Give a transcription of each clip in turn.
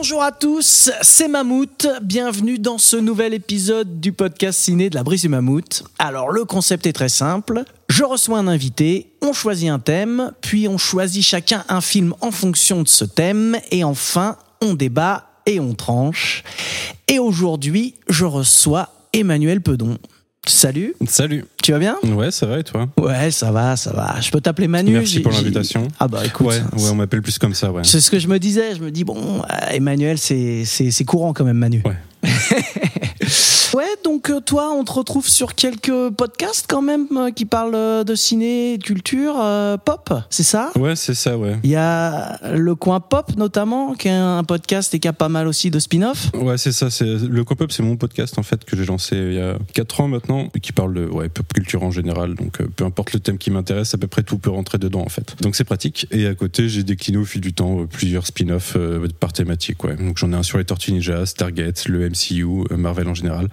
Bonjour à tous, c'est Mammouth. Bienvenue dans ce nouvel épisode du podcast ciné de la brise du Mammouth. Alors, le concept est très simple. Je reçois un invité, on choisit un thème, puis on choisit chacun un film en fonction de ce thème, et enfin, on débat et on tranche. Et aujourd'hui, je reçois Emmanuel Pedon. Salut, Salut. tu vas bien? Ouais, ça va et toi? Ouais, ça va, ça va. Je peux t'appeler Manu Merci pour l'invitation. Ah bah écoute, Ouais, ouais, on m'appelle plus comme ça, ouais. c'est ce que je me disais. Je me dis, bon, euh, Emmanuel, c'est c'est- c'est courant quand même, Manu. Ouais. ouais, donc euh, toi, on te retrouve sur quelques podcasts quand même euh, qui parlent euh, de ciné, de culture, euh, pop, c'est ça? Ouais, c'est ça, ouais. Il y a le coin pop notamment, qui est un podcast et qui a pas mal aussi de spin-off. Ouais, c'est ça. C'est le Coin Pop, c'est mon podcast en fait que j'ai lancé il y a 4 ans maintenant, et qui parle de ouais, pop culture en général. Donc, peu importe le thème qui m'intéresse, à peu près tout peut rentrer dedans en fait. Donc, c'est pratique. Et à côté, j'ai décliné au fil du temps plusieurs spin-offs euh, par thématique. Ouais. Donc, j'en ai un sur les Tortues Ninja, Stargate, le MCU, Marvel en général,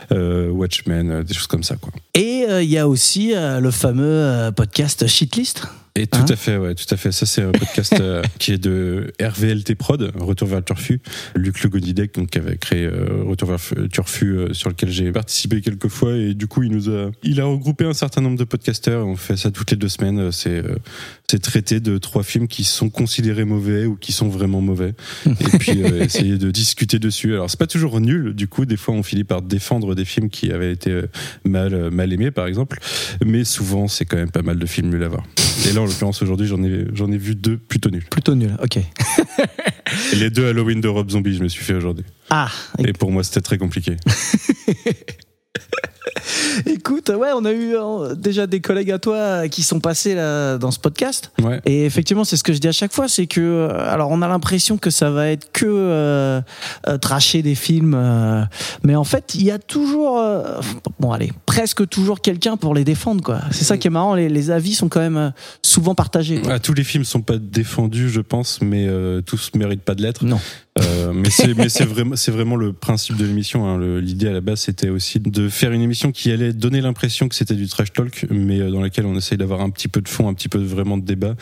Watchmen, euh, des choses comme ça, quoi. Et euh, il y a aussi euh, le fameux euh, podcast Shitlist. Et tout Hein à fait, ouais, tout à fait. Ça, c'est un podcast euh, qui est de RVLT Prod, Retour vers le Turfu. Luc Le Godidec, donc, qui avait créé euh, Retour vers le Turfu, euh, sur lequel j'ai participé quelques fois. Et du coup, il nous a, il a regroupé un certain nombre de podcasteurs. On fait ça toutes les deux semaines. C'est, c'est traité de trois films qui sont considérés mauvais ou qui sont vraiment mauvais. Et puis, essayer de discuter dessus. Alors, c'est pas toujours nul. Du coup, des fois, on finit par défendre des films qui avaient été mal, mal aimés, par exemple. Mais souvent, c'est quand même pas mal de films nuls à voir. Et là, en l'occurrence, aujourd'hui, j'en ai, j'en ai vu deux plutôt nuls. Plutôt nul, ok. Et les deux Halloween de Rob Zombie, je me suis fait aujourd'hui. Ah, Et pour moi, c'était très compliqué. écoute, ouais, on a eu euh, déjà des collègues à toi qui sont passés là, dans ce podcast. Ouais. Et effectivement, c'est ce que je dis à chaque fois, c'est que, euh, alors, on a l'impression que ça va être que euh, euh, tracher des films, euh, mais en fait, il y a toujours, bon, allez, presque toujours quelqu'un pour les défendre, quoi. C'est ça qui est marrant. Les, les avis sont quand même souvent partagés. Ah, tous les films sont pas défendus, je pense, mais tous méritent pas de l'être. Non. Mais c'est vraiment le principe de l'émission. Hein. L'idée à la base, c'était aussi de faire une émission qui allait donner l'impression que c'était du trash talk, mais euh, dans laquelle on essaye d'avoir un petit peu de fond, un petit peu vraiment de débat,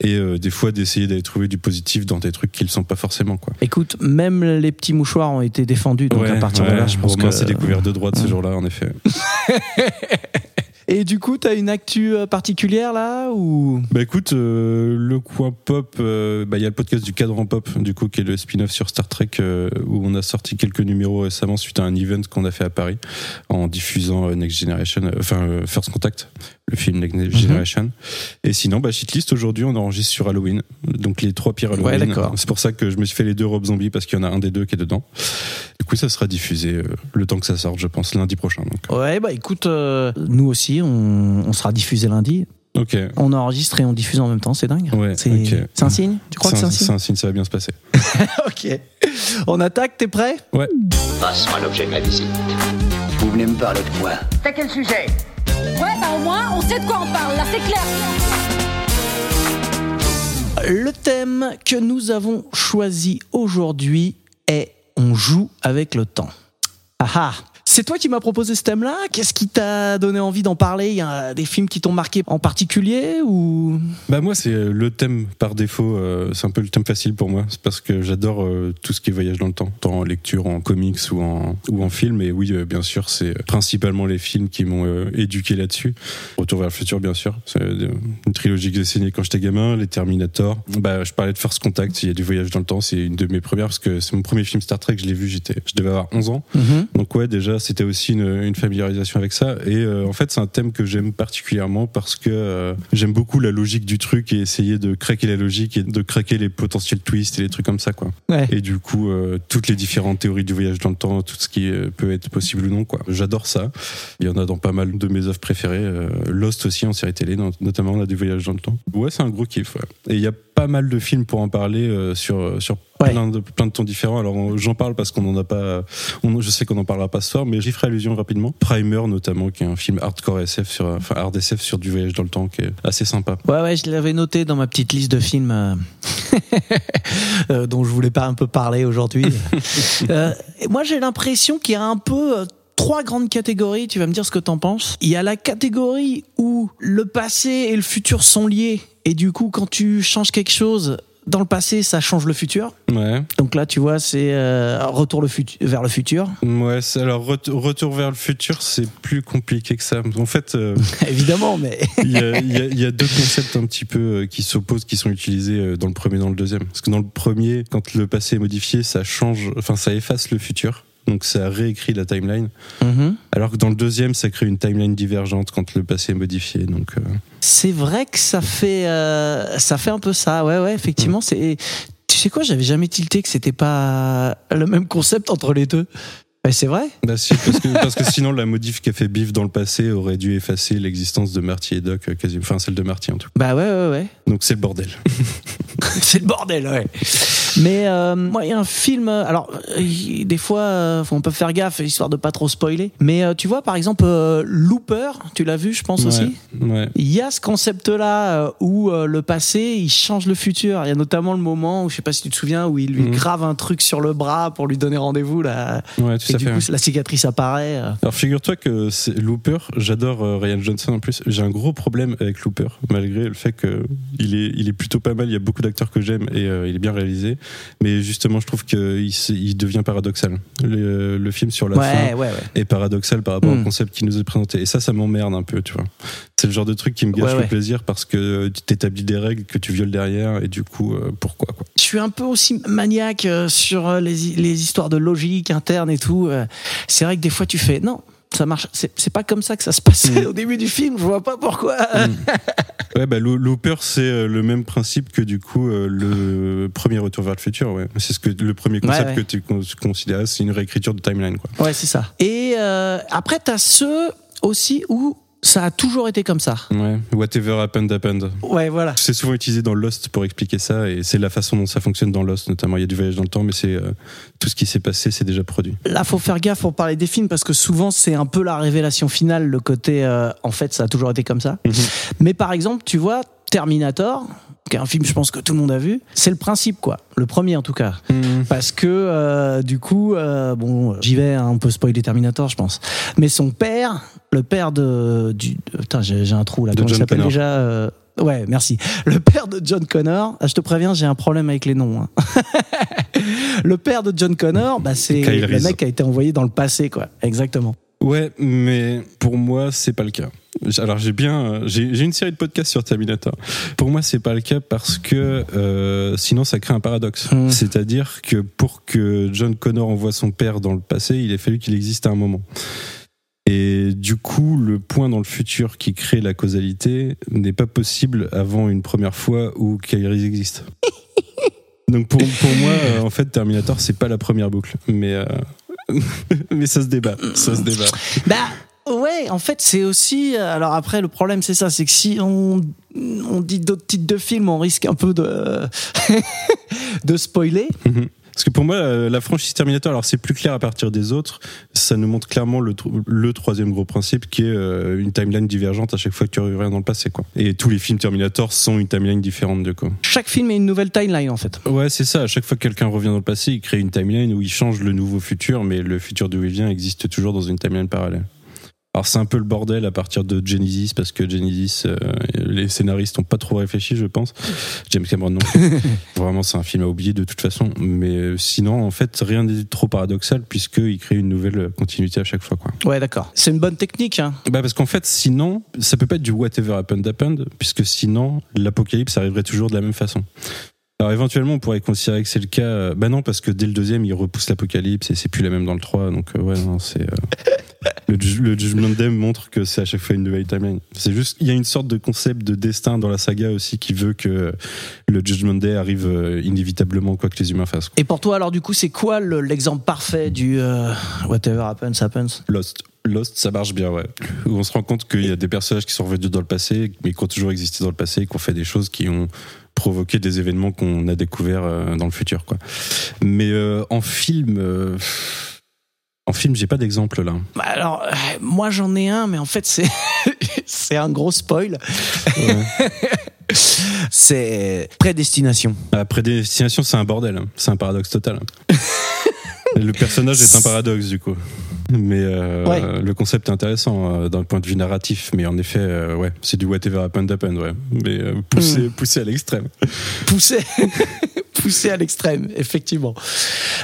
et euh, des fois d'essayer d'aller trouver du positif dans des trucs qui le sont pas forcément, quoi. Écoute, même les petits mouchoirs ont été défendus, donc à partir de là, je pense que. s'est découvert de droite ce jour-là, en effet. Et du coup, t'as une actu euh, particulière là ou? Bah écoute, euh, le coin pop, euh, bah il y a le podcast du cadran pop, du coup qui est le spin-off sur Star Trek euh, où on a sorti quelques numéros récemment suite à un event qu'on a fait à Paris en diffusant Next Generation, enfin First Contact, le film Next Mhm. Generation. Et sinon, bah shitlist aujourd'hui on enregistre sur Halloween, donc les trois pires Halloween. Ouais, d'accord. C'est pour ça que je me suis fait les deux robes zombies parce qu'il y en a un des deux qui est dedans. Du coup, ça sera diffusé le temps que ça sorte, je pense lundi prochain. Donc. Ouais, bah écoute, nous aussi, on, on sera diffusé lundi. Ok. On enregistre et on diffuse en même temps, c'est dingue. Ouais, c'est c'est un signe Tu crois que c'est un C'est signe un signe, ça va bien se passer. Ok. On attaque, t'es prêt? Ouais. Passe-moi l'objet de ma visite. Vous venez me parler de quoi? T'as quel sujet? Ouais, bah au moins, on sait de quoi on parle, là, c'est clair. Le thème que nous avons choisi aujourd'hui est On joue avec le temps. Ah ah c'est toi qui m'as proposé ce thème-là. Qu'est-ce qui t'a donné envie d'en parler? Il y a des films qui t'ont marqué en particulier ou? Bah moi c'est euh, le thème par défaut, euh, c'est un peu le thème facile pour moi, c'est parce que j'adore euh, tout ce qui est voyage dans le temps, tant en lecture, en comics ou en ou en film. Et oui, euh, bien sûr, c'est principalement les films qui m'ont éduqué là-dessus. Retour vers le futur, bien sûr, c'est une trilogie que j'ai signée quand j'étais gamin, les Terminator. Bah je parlais de First Contact, il y a du voyage dans le temps, c'est une de mes premières parce que c'est mon premier film Star Trek, je l'ai vu, j'étais, je devais avoir 11 ans. Donc ouais, déjà, c'était aussi une, une familiarisation avec ça. Et euh, en fait, c'est un thème que j'aime particulièrement parce que euh, j'aime beaucoup la logique du truc et essayer de craquer la logique et de craquer les potentiels twists et les trucs comme ça, quoi. Ouais. Et du coup, euh, toutes les différentes théories du voyage dans le temps, tout ce qui peut être possible ou non, quoi. J'adore ça. Il y en a dans pas mal de mes œuvres préférées. Lost aussi en série télé, not- notamment on a du voyage dans le temps. Ouais, c'est un gros kiff. ouais. Et il y a pas mal de films pour en parler sur sur Ouais. plein, de, plein de tons différents. Alors j'en parle parce qu'on en a pas, on, je sais qu'on en parlera pas ce soir, mais j'y ferai allusion rapidement. Primer notamment, qui est un film hardcore SF sur, enfin hard SF sur du voyage dans le temps, qui est assez sympa. Ouais, ouais, je l'avais noté dans ma petite liste de films euh, euh, dont je voulais pas un peu parler aujourd'hui. Euh, moi, j'ai l'impression qu'il y a un peu trois grandes catégories. Tu vas me dire ce que t'en penses. Il y a la catégorie où le passé et le futur sont liés, et du coup, quand tu changes quelque chose dans le passé, ça change le futur. Ouais. Donc là, tu vois, c'est euh, retour le vers le futur. Ouais, alors ret- retour vers le futur, c'est plus compliqué que ça. En fait, euh, Évidemment, mais il y, y a deux concepts un petit peu euh, qui s'opposent, qui sont utilisés euh, dans le premier et dans le deuxième. Parce que dans le premier, quand le passé est modifié, ça change, enfin ça efface le futur. Donc ça réécrit la timeline. Mhm. Alors que dans le deuxième, ça crée une timeline divergente quand le passé est modifié. Donc euh, C'est vrai que ça fait, euh, ça fait un peu ça. Ouais, ouais, effectivement. C'est, tu sais quoi, j'avais jamais tilté que c'était pas le même concept entre les deux. Mais c'est vrai. bah si, parce que, parce que sinon la modif qu'a fait Biff dans le passé aurait dû effacer l'existence de Marty et Doc, euh, quasi, enfin celle de Marty en tout cas. Bah ouais, ouais, ouais. Donc c'est le bordel. c'est le bordel, ouais. Mais euh, moi, il y a un film. euh, Alors, euh, des fois, euh, on peut faire gaffe histoire de pas trop spoiler. Mais euh, tu vois, par exemple, euh, Looper, tu l'as vu, je pense aussi? Ouais. Il y a ce concept-là où euh, le passé, il change le futur. Il y a notamment le moment où, je sais pas si tu te souviens, où il lui Mhm. grave un truc sur le bras pour lui donner rendez-vous. Là. Ouais, tout Et du fait. coup, la cicatrice apparaît. Alors figure-toi que c'est Looper, j'adore Ryan Johnson en plus. J'ai un gros problème avec Looper, malgré le fait que il est, il est plutôt pas mal. Il y a beaucoup d'acteurs que j'aime et euh, il est bien réalisé. Mais justement, je trouve qu'il il devient paradoxal. Le, le film sur la Ouais, fin ouais, ouais. est paradoxal par rapport au concept qui nous est présenté. Et ça, ça m'emmerde un peu, tu vois. C'est le genre de truc qui me gâche le plaisir parce que tu t'établis des règles que tu violes derrière et du coup, euh, pourquoi quoi. Je suis un peu aussi maniaque euh, sur euh, les, les histoires de logique interne et tout. C'est vrai que des fois, tu fais non. Ça marche. C'est pas comme ça que ça se passait Mm. au début du film. Je vois pas pourquoi. Ouais, bah, Lo- Looper, c'est euh, le même principe que du coup euh, le premier retour vers le futur. Ouais. C'est ce que le premier concept Ouais, ouais. que tu con- considères, c'est une réécriture de timeline. Quoi. Ouais, c'est ça. Et euh, après, t'as ceux aussi où ça a toujours été comme ça. Ouais. Whatever happened happened. Ouais, voilà. C'est souvent utilisé dans Lost pour expliquer ça et c'est la façon dont ça fonctionne dans Lost notamment. Il y a du voyage dans le temps, mais c'est euh, tout ce qui s'est passé, c'est déjà produit. Là, faut faire gaffe pour parler des films parce que souvent c'est un peu la révélation finale, le côté euh, en fait ça a toujours été comme ça. Mhm. Mais par exemple, tu vois Terminator, qui est un film je pense que tout le monde a vu, c'est le principe quoi, le premier en tout cas, parce que euh, du coup euh, bon j'y vais, hein, on peut spoiler Terminator je pense, mais son père, le père de du putain j'ai un trou là, comment il John s'appelle Connor. déjà euh, Ouais, merci. Le père de John Connor, ah, je te préviens, j'ai un problème avec les noms. hein. le père de John Connor, bah, c'est le mec qui a été envoyé dans le passé, quoi. Exactement. Ouais, mais pour moi, c'est pas le cas. Alors j'ai bien, j'ai j'ai une série de podcasts sur Terminator. Pour moi, c'est pas le cas parce que euh, sinon ça crée un paradoxe. Hmm. C'est-à-dire que pour que John Connor envoie son père dans le passé, il a fallu qu'il existe à un moment. Et du coup, le point dans le futur qui crée la causalité n'est pas possible avant une première fois où Kyrie existe. Donc pour, pour moi, euh, en fait, Terminator, c'est pas la première boucle, mais euh, mais ça se débat, ça se débat. Bah, ouais, en fait, c'est aussi. euh, Alors après, le problème, c'est ça, c'est que si on, on dit d'autres titres de films, on risque un peu de, de spoiler. Mhm. Parce que pour moi, la franchise Terminator, alors c'est plus clair à partir des autres, ça nous montre clairement le troisième gros principe qui est euh, une timeline divergente à chaque fois que tu reviens dans le passé. Quoi. Et tous les films Terminator sont une timeline différente de quoi. Chaque film est une nouvelle timeline, en fait. Ouais, c'est ça. À chaque fois que quelqu'un revient dans le passé, il crée une timeline où il change le nouveau futur, mais le futur d'où il vient existe toujours dans une timeline parallèle. Alors c'est un peu le bordel à partir de Genesis parce que Genesis, euh, les scénaristes n'ont pas trop réfléchi, je pense. James Cameron non. Vraiment, c'est un film à oublier de toute façon. Mais euh, sinon, en fait, rien n'est trop paradoxal puisqu'il crée une nouvelle continuité à chaque fois, quoi. Ouais, d'accord. C'est une bonne technique, hein. Bah parce qu'en fait, sinon, ça peut pas être du whatever happened happened, puisque sinon, l'apocalypse arriverait toujours de la même façon. Alors éventuellement, on pourrait considérer que c'est le cas. euh, Bah non, parce que dès le deuxième, il repousse l'apocalypse et c'est plus la même dans le 3. Donc euh, ouais, non, c'est euh, le, ju- le Judgment Day montre que c'est à chaque fois une nouvelle timeline. C'est juste, il y a une sorte de concept de destin dans la saga aussi qui veut que le Judgment Day arrive euh, inévitablement quoi que les humains fassent. Et pour toi, alors, du coup, c'est quoi le- l'exemple parfait du euh, whatever happens, happens? Lost. Lost, ça marche bien, ouais. Où on se rend compte qu'il y a des personnages qui sont revenus dans le passé, mais qui ont toujours existé dans le passé, et qui ont fait des choses qui ont provoquer des événements qu'on a découverts euh, dans le futur, quoi. Mais euh, en film. euh, en film, j'ai pas d'exemple là. Bah alors, euh, moi j'en ai un, mais en fait c'est c'est un gros spoil. c'est Prédestination. La prédestination, c'est un bordel. hein. C'est un paradoxe total. le personnage est un paradoxe, du coup. Mais euh, Ouais. le concept est intéressant euh, d'un point de vue narratif. Mais en effet, euh, ouais, c'est du whatever happened happened, ouais. Mais poussé, Mm. poussé à l'extrême. poussé, poussé à l'extrême, effectivement.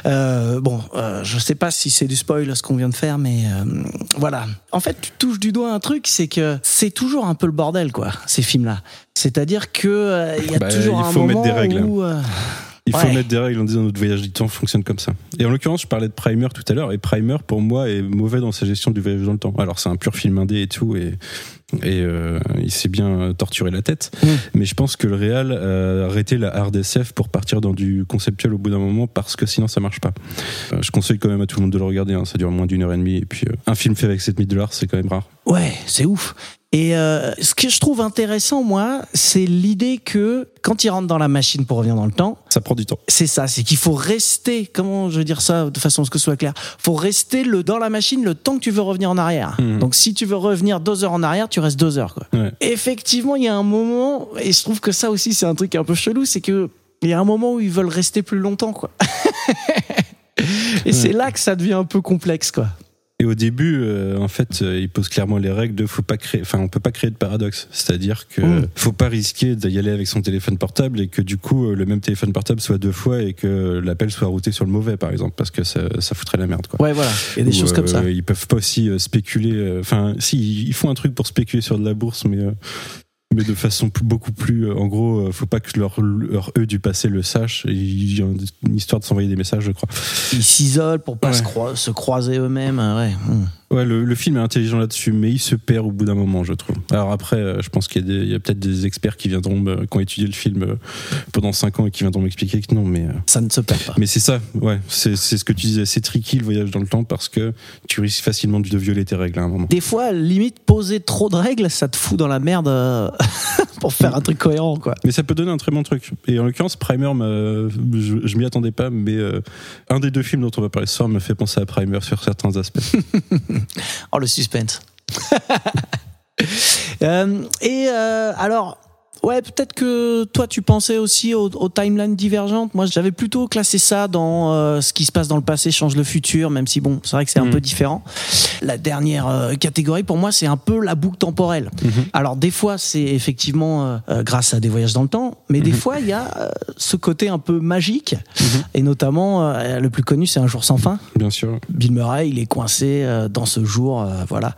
Euh, bon, euh, je sais pas si c'est du spoil ce qu'on vient de faire, mais euh, voilà. En fait, tu touches du doigt un truc, c'est que c'est toujours un peu le bordel, quoi, ces films-là. C'est-à-dire que euh, il y a Bah, toujours il un faut moment mettre des règles. où Il faut mettre des règles en disant notre voyage du temps fonctionne comme ça. Et en l'occurrence, je parlais de Primer tout à l'heure, et Primer, pour moi, est mauvais dans sa gestion du voyage dans le temps. Alors, c'est un pur film indé et tout, et, et euh, il s'est bien torturé la tête. Mm. Mais je pense que le réal a arrêté la hard SF pour partir dans du conceptuel au bout d'un moment, parce que sinon, ça marche pas. Euh, je conseille quand même à tout le monde de le regarder, hein, ça dure moins d'une heure et demie, et puis euh, un film fait avec 7000 dollars, c'est quand même rare. Ouais, c'est ouf. Et euh, ce que je trouve intéressant, moi, c'est l'idée que quand il rentre dans la machine pour revenir dans le temps, Ça prend du temps. c'est ça, c'est qu'il faut rester, comment je veux dire ça de façon à ce que ce soit clair, faut rester le, dans la machine le temps que tu veux revenir en arrière. Mhm. Donc si tu veux revenir deux heures en arrière, tu restes deux heures. Quoi. Ouais. Effectivement, il y a un moment, et je trouve que ça aussi c'est un truc un peu chelou, c'est que il y a un moment où ils veulent rester plus longtemps. quoi. et c'est là que ça devient un peu complexe. quoi. Et au début, euh, en fait, euh, il pose clairement les règles de faut pas créer, enfin, on peut pas créer de paradoxe. C'est-à-dire que Mm. faut pas risquer d'y aller avec son téléphone portable et que du coup, euh, le même téléphone portable soit deux fois et que l'appel soit routé sur le mauvais, par exemple, parce que ça, ça foutrait la merde, quoi. Ouais, voilà, il y a des choses comme ça. euh, Ils peuvent pas aussi euh, spéculer. euh, Enfin, si ils font un truc pour spéculer sur de la bourse, mais euh, mais de façon beaucoup plus. euh, en gros, euh, faut pas que leur, leur eux du passé le sachent. Il y a une histoire de s'envoyer des messages, je crois. Ils s'isolent pour pas Ouais. se, croi- se croiser eux-mêmes. euh, Ouais. Mm. Ouais, le, le film est intelligent là-dessus, mais il se perd au bout d'un moment, je trouve. Alors après, euh, je pense qu'il y a, peut-être des experts qui viendront, qui ont étudié le film pendant 5 ans et qui viendront m'expliquer que non, mais. Ça ne se perd pas. mais c'est ça, ouais, c'est ce que tu disais, c'est tricky le voyage dans le temps parce que tu risques facilement de violer tes règles à un moment. Des fois, limite, poser trop de règles, ça te fout dans la merde pour faire un truc cohérent, quoi. Mais ça peut donner un très bon truc. Et en l'occurrence, Primer, je, je m'y attendais pas, mais euh, un des deux films dont on va parler ce soir me fait penser à Primer sur certains aspects. Oh, le suspense. Euh, et euh, alors, ouais, peut-être que toi, tu pensais aussi aux, aux timelines divergentes. Moi, j'avais plutôt classé ça dans euh, ce qui se passe dans le passé change le futur, même si, bon, c'est vrai que c'est un Mhm. peu différent. La dernière euh, catégorie, pour moi, c'est un peu la boucle temporelle. Alors, des fois, c'est effectivement euh, grâce à des voyages dans le temps, mais des fois, il y a ce côté un peu magique, et notamment, le plus connu, c'est Un jour sans fin. Bien sûr. Bill Murray, il est coincé dans ce jour, voilà.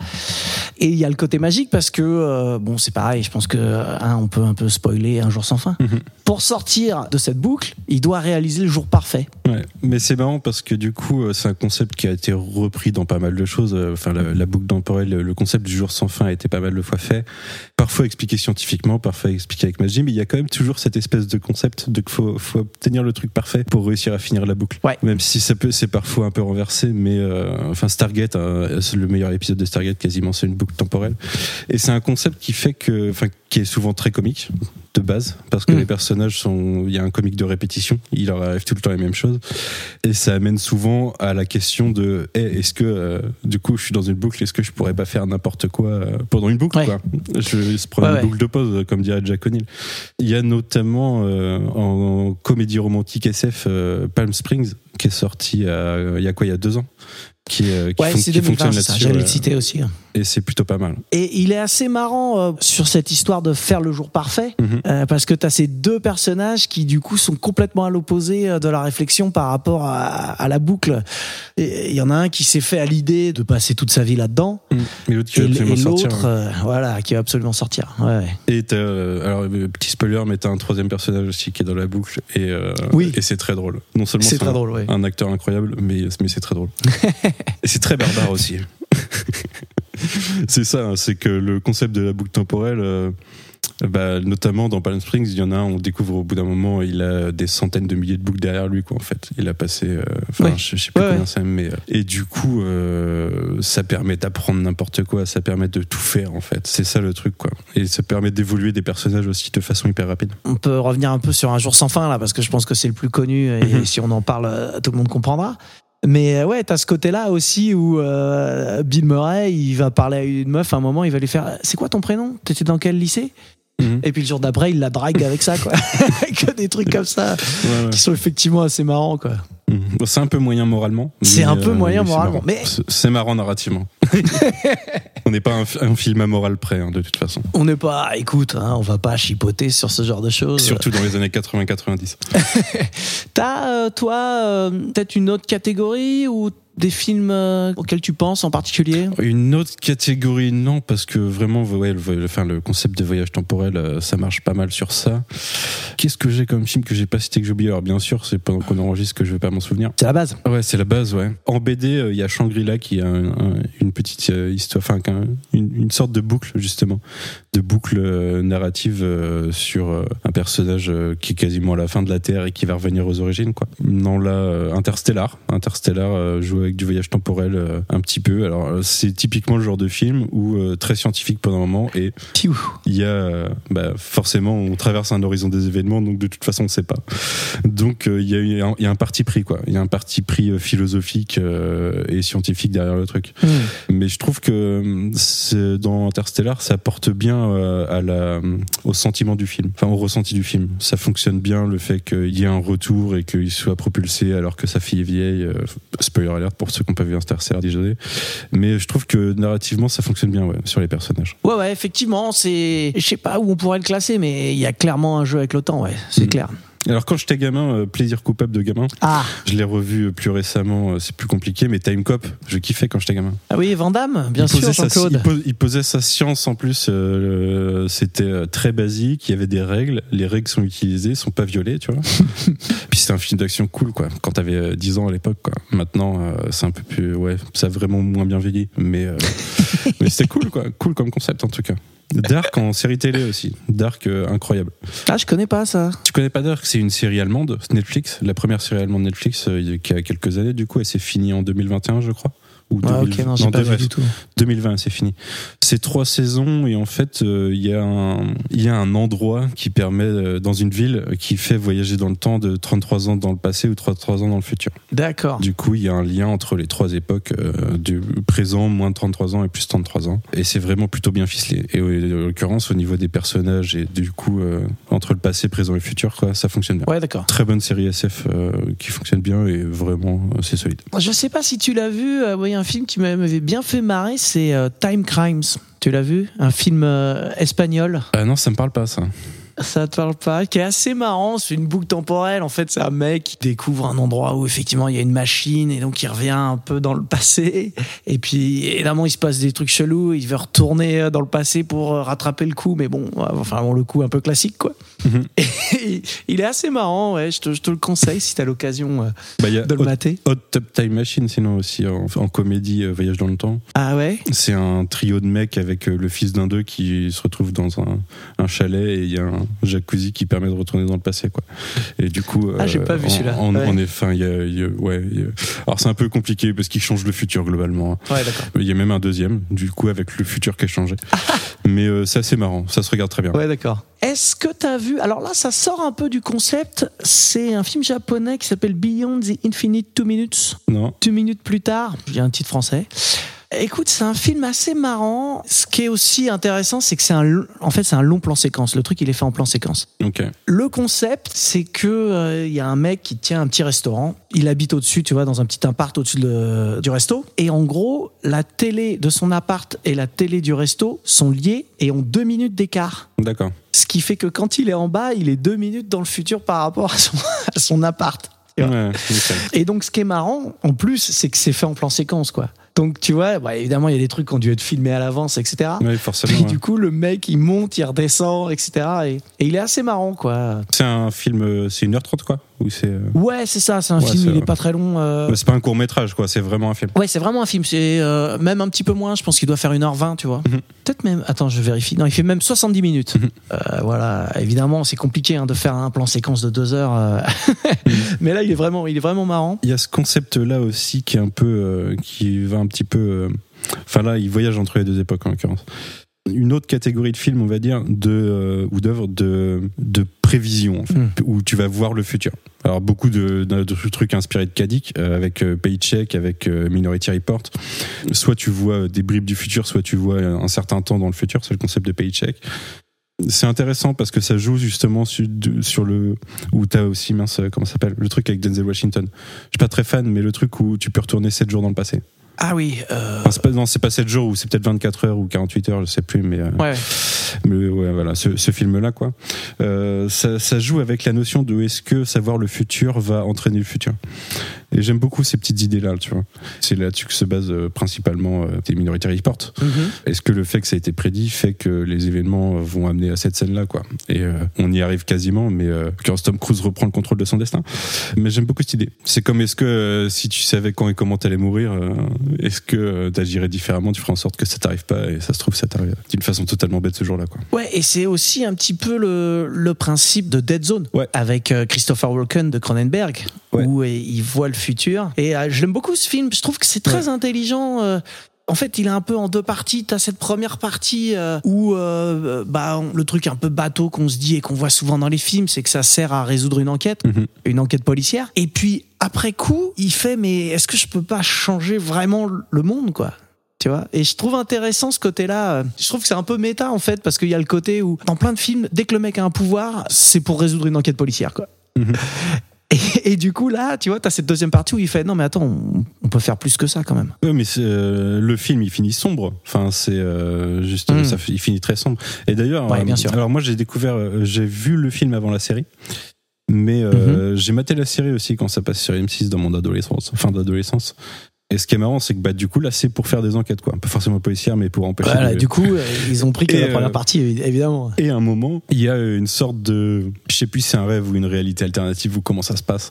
Et il y a le côté magique parce que bon, c'est pareil. Je pense que hein, on peut un peu spoiler un jour sans fin. Mhm. Pour sortir de cette boucle, il doit réaliser le jour parfait. Ouais, mais c'est marrant parce que du coup, euh, c'est un concept qui a été repris dans pas mal de choses. Euh, Enfin, la, la boucle temporelle, le concept du jour sans fin a été pas mal de fois fait. Parfois expliqué scientifiquement, parfois expliqué avec magie, mais il y a quand même toujours cette espèce de concept de qu'il faut, faut obtenir le truc parfait pour réussir à finir la boucle. Ouais. Même si ça peut, c'est parfois un peu renversé, mais euh, enfin, Stargate, hein, c'est le meilleur épisode de Stargate quasiment, c'est une boucle temporelle. Et c'est un concept qui fait que, enfin, qui est souvent très comique de base, parce que Mm. les personnages sont, il y a un comique de répétition, il leur arrive tout le temps les mêmes choses, et ça amène souvent à la question de, Eh, est-ce que, euh, du coup, je suis dans une boucle, est-ce que je pourrais pas faire n'importe quoi euh, pendant une boucle, Ouais. quoi Je se prendre Ouais, une ouais. boucle de pause, comme dirait Jack O'Neill. Il y a notamment euh, en comédie romantique SF euh, Palm Springs, qui est sorti il y a quoi, il y a deux ans, qui, euh, qui, Ouais, fon- c'est qui 2020, fonctionne là-dessus, J'allais le citer aussi. hein. et c'est plutôt pas mal. Et il est assez marrant euh, sur cette histoire de faire le jour parfait, Mhm. euh, parce que tu as ces deux personnages qui, du coup, sont complètement à l'opposé de la réflexion par rapport à, à la boucle. Et Il y en a un qui s'est fait à l'idée de passer toute sa vie là-dedans, Mais l'autre qui et, va et absolument sortir. l'autre, voilà, qui va absolument sortir. Ouais. Et alors petit spoiler, mais t'as un troisième personnage aussi qui est dans la boucle et Oui. et c'est très drôle. Non seulement C'est très un, drôle, ouais. un acteur incroyable, mais mais c'est très drôle. c'est très barbare aussi. c'est ça, hein, c'est que le concept de la boucle temporelle, euh, Bah, notamment dans Palm Springs, il y en a un, on découvre au bout d'un moment, il a des centaines de milliers de boucles derrière lui, quoi, en fait. Il a passé, euh, enfin, Ouais. je, je sais plus Ouais, combien ouais. c'est, mais. euh, et du coup, ça permet d'apprendre n'importe quoi, ça permet de tout faire, en fait. C'est ça le truc, quoi. Et ça permet d'évoluer des personnages aussi de façon hyper rapide. On peut revenir un peu sur Un jour sans fin, là, parce que je pense que c'est le plus connu, et Mhm. si on en parle, tout le monde comprendra. Mais euh, ouais, t'as ce côté-là aussi où euh, Bill Murray, il va parler à une meuf, à un moment, il va lui faire C'est quoi ton prénom? T'étais dans quel lycée? Mhm. Et puis le jour d'après, il la drague avec ça, quoi. que des trucs comme ça, Ouais, ouais. qui sont effectivement assez marrants, quoi. Mhm. C'est un peu moyen moralement. C'est un peu moyen c'est moralement, mais- C'est- marrant narrativement. on n'est pas un film à morale près, hein, de toute façon. On n'est pas, écoute, hein, on va pas chipoter sur ce genre de choses. Surtout dans les années 80-90. T'as, euh, toi, euh, peut-être une autre catégorie ou des films euh, auxquels tu penses en particulier? Une autre catégorie, non, parce que vraiment, ouais, le, le- enfin, le concept de voyage temporel, euh, ça marche pas mal sur ça. Qu'est-ce que j'ai comme film que j'ai pas cité que j'ai oublié? Alors bien sûr, c'est pendant qu'on enregistre que je vais pas m'en souvenir. C'est la base. Ouais, c'est la base, ouais. En BD, euh, il y a Shangri-La qui a un- un- une petite histoire, enfin une sorte de boucle justement, de boucle euh, narrative euh, sur euh, un personnage qui est quasiment à la fin de la Terre et qui va revenir aux origines, quoi. Non, là, Interstellar, Interstellar joue avec du voyage temporel un petit peu. Alors c'est typiquement le genre de film où très scientifique pendant un moment et il y a bah, forcément on traverse un horizon des événements donc de toute façon on ne sait pas donc il y a eu un, il y a un parti pris quoi il y a un parti pris philosophique et scientifique derrière le truc Hmm. mais je trouve que dans Interstellar ça porte bien euh, à la au sentiment du film enfin au ressenti du film ça fonctionne bien le fait qu'il y ait un retour et qu'il soit propulsé alors que sa fille est vieille euh, spoiler alert pour ceux qui n'ont pas vu Interstellar désolé mais je trouve que narrativement ça fonctionne bien ouais, sur les personnages Ouais, ouais, effectivement, c'est. Je sais pas où on pourrait le classer, mais il y a clairement un jeu avec le temps, ouais, c'est Mm. clair. Alors quand j'étais gamin, euh, plaisir coupable de gamin, Ah, je l'ai revu euh, plus récemment, euh, c'est plus compliqué, mais Time Cop, je kiffais quand j'étais gamin. ah oui, Vandame, bien il sûr, posait, sa, il, Jean-Claude. pos- il posait sa science en plus, euh, c'était très basique, il y avait des règles, les règles sont utilisées, sont pas violées, tu vois. Puis c'était un film d'action cool, quoi, quand t'avais euh, 10 ans à l'époque, quoi. Maintenant, c'est un peu plus, ouais, ça a vraiment moins bien vieilli, mais, mais c'était cool, quoi, cool comme concept en tout cas. Dark en série télé aussi, Dark euh, incroyable. Ah, je connais pas ça. Tu connais pas Dark? C'est une série allemande, Netflix, la première série allemande Netflix euh, qui a quelques années. Du coup, elle s'est finie en 2021, je crois. Ou Ah, 2020. ok, non, Non, pas vu du tout. 2020, c'est fini. C'est trois saisons et en fait, euh, il y a un y a un endroit qui permet euh, dans une ville qui fait voyager dans le temps de 33 ans dans le passé ou 33 ans dans le futur. D'accord. Du coup, il y a un lien entre les trois époques euh, du présent, moins de 33 ans et plus 33 ans. Et c'est vraiment plutôt bien ficelé. Et en l'occurrence, au niveau des personnages et du coup, entre le passé, présent et futur, quoi, ça fonctionne bien. Ouais, d'accord. Très bonne série SF qui fonctionne bien et vraiment, c'est solide. Je sais pas si tu l'as vu, oui, un film qui m'avait bien fait marrer, c'est euh, Time Crimes. Tu l'as vu? Un film euh, espagnol. Ah non, ça me parle pas, ça. Ça te parle pas Qui est assez marrant, c'est une boucle temporelle. En fait, c'est un mec qui découvre un endroit où effectivement il y a une machine et donc il revient un peu dans le passé. Et puis évidemment, il se passe des trucs chelous. Il veut retourner euh, dans le passé pour euh, rattraper le coup, mais bon, euh, enfin bon, le coup un peu classique quoi. Mhm. Et il est assez marrant, ouais. Je te, je te le conseille si t'as l'occasion Bah, de le Hot, mater. Hot Tub Time Machine, sinon aussi en, en comédie euh, Voyage dans le temps. Ah ouais? C'est un trio de mecs avec le fils d'un d'eux qui se retrouve dans un, un chalet et il y a un jacuzzi qui permet de retourner dans le passé, quoi. Et du coup, Ah, j'ai pas vu en- celui-là. En, Ouais. en effet, il y a, il y a- ouais, il y a- alors c'est un peu compliqué parce qu'il change le futur globalement. hein. Ouais, d'accord. Il y a même un deuxième, du coup, avec le futur qui a changé. Mais euh, c'est assez marrant, ça se regarde très bien. Ouais, d'accord. Est-ce que tu as vu Alors là, ça sort un peu du concept. C'est un film japonais qui s'appelle Beyond the Infinite Two Minutes. Non Deux minutes plus tard. Il y a un titre français. Écoute, c'est un film assez marrant. Ce qui est aussi intéressant, c'est que c'est un, en fait, c'est un long plan séquence. Le truc, il est fait en plan séquence. Le concept, c'est que euh, il y a un mec qui tient un petit restaurant. Il habite au-dessus, tu vois, dans un petit appart au-dessus de- du resto. Et en gros, la télé de son appart et la télé du resto sont liées et ont deux minutes d'écart. D'accord. Ce qui fait que quand il est en bas, il est deux minutes dans le futur par rapport à son, à son appart. Ouais. Et donc, ce qui est marrant, en plus, c'est que c'est fait en plan séquence, quoi. Donc tu vois, bah, évidemment, il y a des trucs qui ont dû être filmés à l'avance, etc. Ouais, forcément. Puis ouais. du coup, le mec, il monte, il redescend, etc. Et, et il est assez marrant, quoi. C'est un film, euh, c'est 1h30 quoi Ou c'est. euh, Ouais, c'est ça, c'est un Ouais, film, il est pas très long. euh, c'est pas un court métrage quoi, c'est vraiment un film. Ouais, c'est vraiment un film. C'est euh, même un petit peu moins. Je pense qu'il doit faire 1h20, tu vois. Mhm. Peut-être même. Attends, je vérifie. Non, il fait même 70 minutes. Mhm. Euh, voilà. Évidemment, c'est compliqué hein, de faire un plan séquence de 2 heures. Mhm. Mais là, il est vraiment, il est vraiment marrant. Il y a ce concept là aussi qui est un peu. qui va un petit peu. Enfin là, il voyage entre les deux époques en l'occurrence. Une autre catégorie de film, on va dire, de, euh, ou d'œuvres de, de prévision, en fait, Mm. où tu vas voir le futur. Alors beaucoup de, de- de trucs inspirés de Kadik, euh, avec euh, Paycheck, avec euh, Minority Report. Soit tu vois des bribes du futur, soit tu vois un certain temps dans le futur. C'est le concept de Paycheck. C'est intéressant parce que ça joue justement sur, le où t'as aussi mince comment ça s'appelle? Le truc avec Denzel Washington. Je suis pas très fan, mais le truc où tu peux retourner 7 jours dans le passé. Ah oui. euh, Enfin, c'est pas, non, c'est pas 7 jours ou c'est peut-être 24 heures ou 48 heures, je sais plus, mais, euh, Ouais. mais ouais, voilà, ce, ce film-là, quoi. Euh, ça, ça joue avec la notion de est-ce que savoir le futur va entraîner le futur? Et j'aime beaucoup ces petites idées-là, tu vois. C'est là-dessus que se base euh, principalement euh, tes Minority Report. Mhm. Est-ce que le fait que ça a été prédit fait que les événements euh, vont amener à cette scène-là, quoi? Et euh, on y arrive quasiment, mais euh, quand Tom Cruise reprend le contrôle de son destin. Mais j'aime beaucoup cette idée. C'est comme est-ce que euh, si tu savais quand et comment t'allais mourir, est-ce que t'agirais différemment, tu ferais en sorte que ça t'arrive pas et ça se trouve ça t'arrive d'une façon totalement bête ce jour-là, quoi. Ouais, et c'est aussi un petit peu le, le principe de Dead Zone Ouais. avec Christopher Walken de Cronenberg, Ouais. où il voit le futur. Et euh, je l'aime beaucoup ce film. Je trouve que c'est très intelligent. euh, en fait, il est un peu en deux parties. T'as cette première partie euh, où euh, bah, on- le truc un peu bateau qu'on se dit et qu'on voit souvent dans les films, c'est que ça sert à résoudre une enquête, Mhm. une enquête policière. Et puis après coup, il fait mais est-ce que je peux pas changer vraiment le monde quoi? Tu vois? Et je trouve intéressant ce côté-là je trouve que c'est un peu méta en fait parce qu'il y a le côté où dans plein de films dès que le mec a un pouvoir c'est pour résoudre une enquête policière quoi Mhm. et, et du coup là tu vois t'as cette deuxième partie où il fait non mais attends on, on peut faire plus que ça quand même Ouais, mais euh, le film il finit sombre. Enfin, c'est euh, juste, Mm. ça, fait- il finit très sombre. Et d'ailleurs, Ouais, euh, alors moi j'ai découvert, euh, j'ai vu le film avant la série, mais Mhm. j'ai maté la série aussi quand ça passe sur M6 dans mon adolescence, fin d'adolescence. Et ce qui est marrant, c'est que bah du coup là c'est pour faire des enquêtes quoi, pas forcément policières, mais pour empêcher. voilà, de- du coup euh, ils ont pris que Et, la première euh, partie évi- évidemment Et à un moment, il y a une sorte de, je sais plus si c'est un rêve ou une réalité alternative ou comment ça se passe.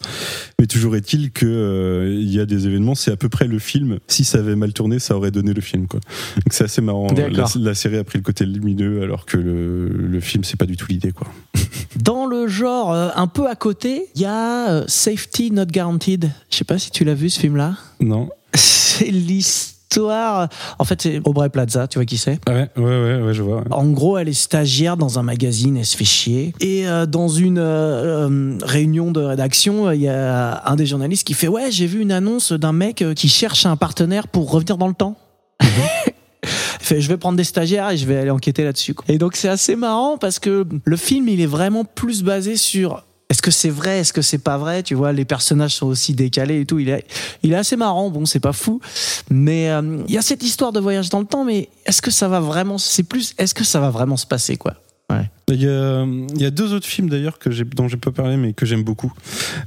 Mais toujours est-il que euh, il y a des événements, c'est à peu près le film. Si ça avait mal tourné, ça aurait donné le film quoi. Donc c'est assez marrant. La, D'accord. la série a pris le côté lumineux alors que le, le film c'est pas du tout l'idée quoi. dans le genre euh, un peu à côté il y a euh, Safety Not Guaranteed je sais pas si tu l'as vu ce film là Non. C'est l'histoire en fait c'est Aubrey Plaza tu vois qui c'est? Ah Ouais ouais ouais ouais je vois. ouais. En gros, elle est stagiaire dans un magazine, elle se fait chier. Et euh, dans une euh, euh, réunion de rédaction, il y a un des journalistes qui fait Ouais, j'ai vu une annonce d'un mec qui cherche un partenaire pour revenir dans le temps. Il fait, je vais prendre des stagiaires et je vais aller enquêter là-dessus. Et donc c'est assez marrant parce que le film, il est vraiment plus basé sur est-ce que c'est vrai, est-ce que c'est pas vrai, tu vois, les personnages sont aussi décalés et tout. Il est, il est assez marrant, bon, c'est pas fou, mais euh, il y a cette histoire de voyage dans le temps, mais est-ce que ça va vraiment, c'est plus, est-ce que ça va vraiment se passer, quoi? Il y a, il y a deux autres films d'ailleurs que dont j'ai pas parlé mais que j'aime beaucoup.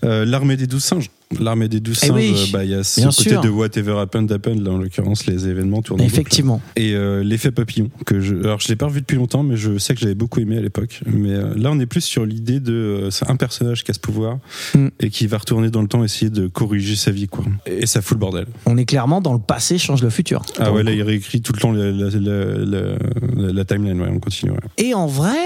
Euh, L'armée des douze singes. L'armée des douze Eh singes. oui, euh, bah, il y a ce côté sûr. de whatever happened happened là en l'occurrence les événements tournent boucle. Effectivement. Et euh, l'effet papillon que je, alors je l'ai pas revu depuis longtemps mais je sais que j'avais beaucoup aimé à l'époque. Mais euh, là on est plus sur l'idée de euh, c'est un personnage qui a ce pouvoir Mm. et qui va retourner dans le temps essayer de corriger sa vie quoi. Et ça fout le bordel. On est clairement dans le passé change le futur. Ah ouais là il réécrit tout le temps la, la, timeline ouais on continue. Ouais Et en vrai,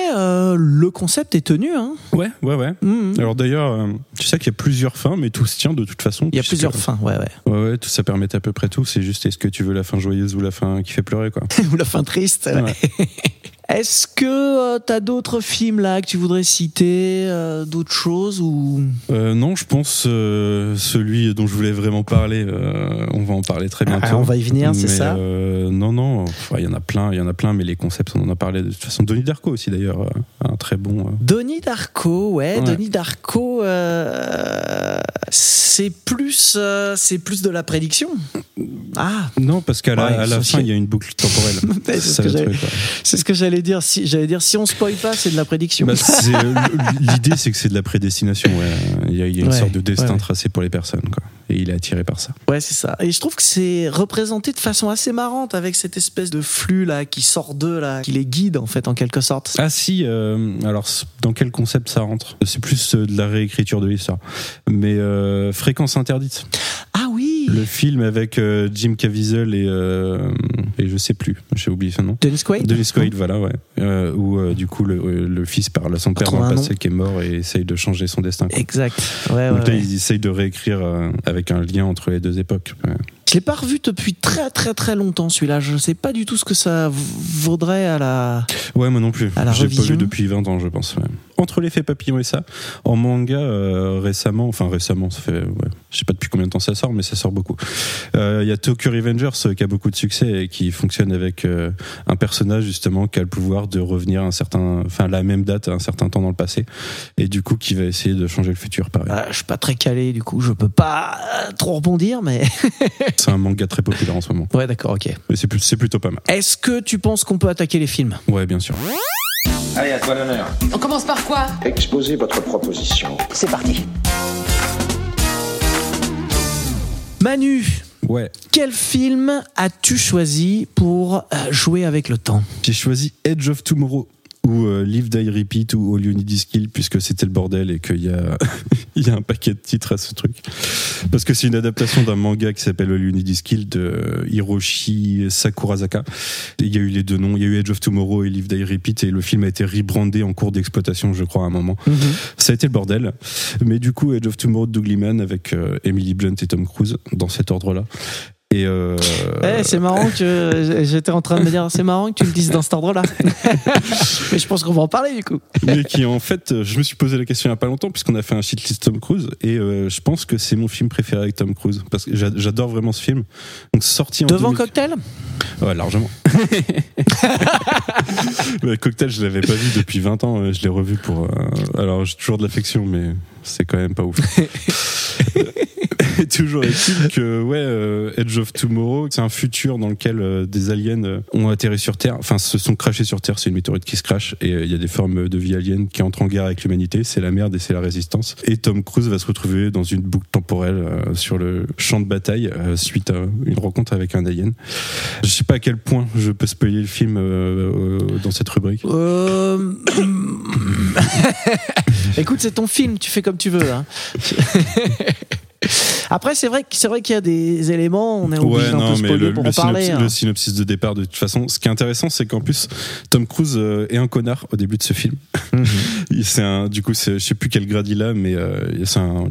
le concept est tenu. Hein. ouais ouais. ouais. Mhm. Alors d'ailleurs, tu sais qu'il y a plusieurs fins, mais tout se tient de toute façon. Il y a plusieurs fins, ouais, ouais. Ouais, ouais, tout ça permet à peu près tout. C'est juste est-ce que tu veux la fin joyeuse ou la fin qui fait pleurer, quoi. Ou la fin triste. ouais. Est-ce que tu t'as d'autres films là que tu voudrais citer, euh, d'autres choses ou? Euh, non, je pense euh, celui dont je voulais vraiment parler. euh, on va en parler très bientôt. Ah, on va y venir, c'est ça? euh, Non, non. enfin, Il y en a plein, il y en a plein, mais les concepts, on en a parlé de toute façon. Denis Darko aussi d'ailleurs, euh, un très bon. euh, Denis Darko, ouais, Ouais. Denis Darko, euh, c'est plus, euh, c'est plus de la prédiction? Ah, Non, parce qu'à la, à la fin, il y a une boucle temporelle. c'est ce que j'allais- j'allais dire si j'allais dire si on spoil pas, c'est de la prédiction. Bah, L'idée, c'est que c'est de la prédestination. ouais. Il y a, il y a une Ouais, sorte de destin ouais, tracé pour les personnes, quoi. Et il est attiré par ça. Ouais, c'est ça. Et je trouve que c'est représenté de façon assez marrante avec cette espèce de flux là qui sort d'eux là, qui les guide en fait en quelque sorte. Ah si, euh, alors dans quel concept ça rentre? C'est plus euh, de la réécriture de l'histoire. Mais euh, Fréquence interdite, Ah oui. le film avec euh, Jim Caviezel et, et je sais plus, j'ai oublié son nom. Dennis Quaid. Dennis Quaid, voilà, ouais. Euh, où euh, du coup le, euh, le fils parle à son père dans le passé qui est mort et essaye de changer son destin. quoi. Exact. Ouais, Donc ouais, là, ouais. ils essayent de réécrire euh, avec un lien entre les deux époques. Je l'ai pas revu depuis très très très longtemps celui-là. Je sais pas du tout ce que ça vaudrait à la. Ouais, moi non plus. J'ai pas vu depuis 20 ans, je pense. ouais. Entre l'effet papillon et ça, en manga euh, récemment, enfin récemment, ça fait, ouais, je sais pas depuis combien de temps ça sort, mais ça sort beaucoup. Euh, Il y a Tokyo Revengers euh, qui a beaucoup de succès et qui fonctionne avec euh, un personnage justement qui a le pouvoir de revenir à un certain, enfin la même date à un certain temps dans le passé, et du coup qui va essayer de changer le futur. Pareil. Ah, je suis pas très calé du coup. Je peux pas euh, trop rebondir, mais. C'est un manga très populaire en ce moment. ouais, d'accord, ok. Mais c'est c'est plutôt pas mal. Est-ce que tu penses qu'on peut attaquer les films? Ouais, bien sûr. Allez, à toi l'honneur. On commence par quoi? Exposez votre proposition. C'est parti. Manu, Ouais. quel film as-tu choisi pour euh, jouer avec le temps? J'ai choisi Edge of Tomorrow ou euh, Live Die Repeat ou All You Need Is Kill puisque c'était le bordel et qu'il y a il y a un paquet de titres à ce truc. Parce que c'est une adaptation d'un manga qui s'appelle All You Need Is Kill de Hiroshi Sakurazaka il y a eu les deux noms. Il y a eu Edge of Tomorrow et Live Die Repeat et le film a été rebrandé en cours d'exploitation je crois à un moment. Ça a été le bordel. Mais du coup Edge of Tomorrow de Doug Liman avec euh, Emily Blunt et Tom Cruise dans cet ordre là et euh, Eh, c'est marrant que j'étais en train de me dire, c'est marrant que tu le dises dans cet ordre-là. Mais je pense qu'on va en parler du coup. mais qui en fait, je me suis posé la question il n'y a pas longtemps puisqu'on a fait un shitlist Tom Cruise et euh, je pense que c'est mon film préféré avec Tom Cruise parce que j'a- j'adore vraiment ce film. Donc sorti en Devant 2000 Cocktail? Ouais largement. Cocktail, je l'avais pas vu depuis 20 ans, euh, je l'ai revu pour. euh, alors j'ai toujours de l'affection, mais c'est quand même pas ouf. Et toujours est-il que ouais, euh, Edge of Tomorrow, c'est un futur dans lequel euh, des aliens euh, ont atterri sur Terre, enfin se sont crashés sur Terre, c'est une météorite qui se crache et il y a des formes de vie aliens qui entrent en guerre avec l'humanité, c'est la merde et c'est la résistance. Et Tom Cruise va se retrouver dans une boucle temporelle sur le champ de bataille suite à une rencontre avec un alien. Je sais pas à quel point je peux spoiler le film euh, euh, dans cette rubrique. Euh, Écoute, c'est ton film, tu fais comme tu veux. hein. Après, c'est vrai, c'est vrai qu'il y a des éléments, on est obligé d'un peu spoiler le, pour le en parler. synopsis, hein. le synopsis de départ, de toute façon, ce qui est intéressant, c'est qu'en plus, Tom Cruise euh, est un connard au début de ce film. Il- c'est un, du coup, je sais plus quel grade il a, mais euh, c'est un,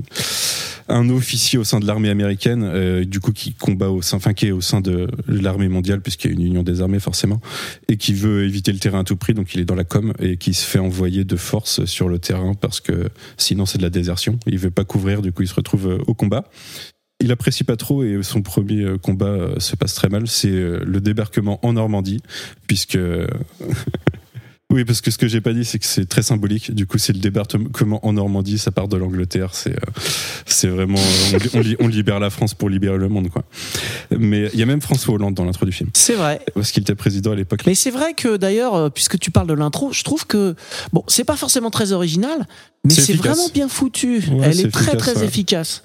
un officier au sein de l'armée américaine, euh, du coup, qui combat au sein, enfin, qui est au sein de l'armée mondiale, puisqu'il y a une union des armées, forcément, et qui veut éviter le terrain à tout prix, donc il est dans la com, et qui se fait envoyer de force sur le terrain, parce que sinon c'est de la désertion. Il veut pas couvrir, du coup, il se retrouve au combat. Il apprécie pas trop et son premier euh, combat euh, se passe très mal. C'est euh, le débarquement en Normandie, puisque oui, parce que ce que j'ai pas dit, c'est que c'est très symbolique. Du coup, c'est le débarquement en Normandie. Ça part de l'Angleterre. C'est c'est vraiment on, on li- on libère la France pour libérer le monde, quoi. Mais il y a même François Hollande dans l'intro du film, C'est vrai. parce qu'il était président à l'époque. Mais c'est vrai que d'ailleurs, puisque tu parles de l'intro, je trouve que bon, c'est pas forcément très original, mais C'est vraiment bien foutu. Ouais, Elle est très très ouais. efficace.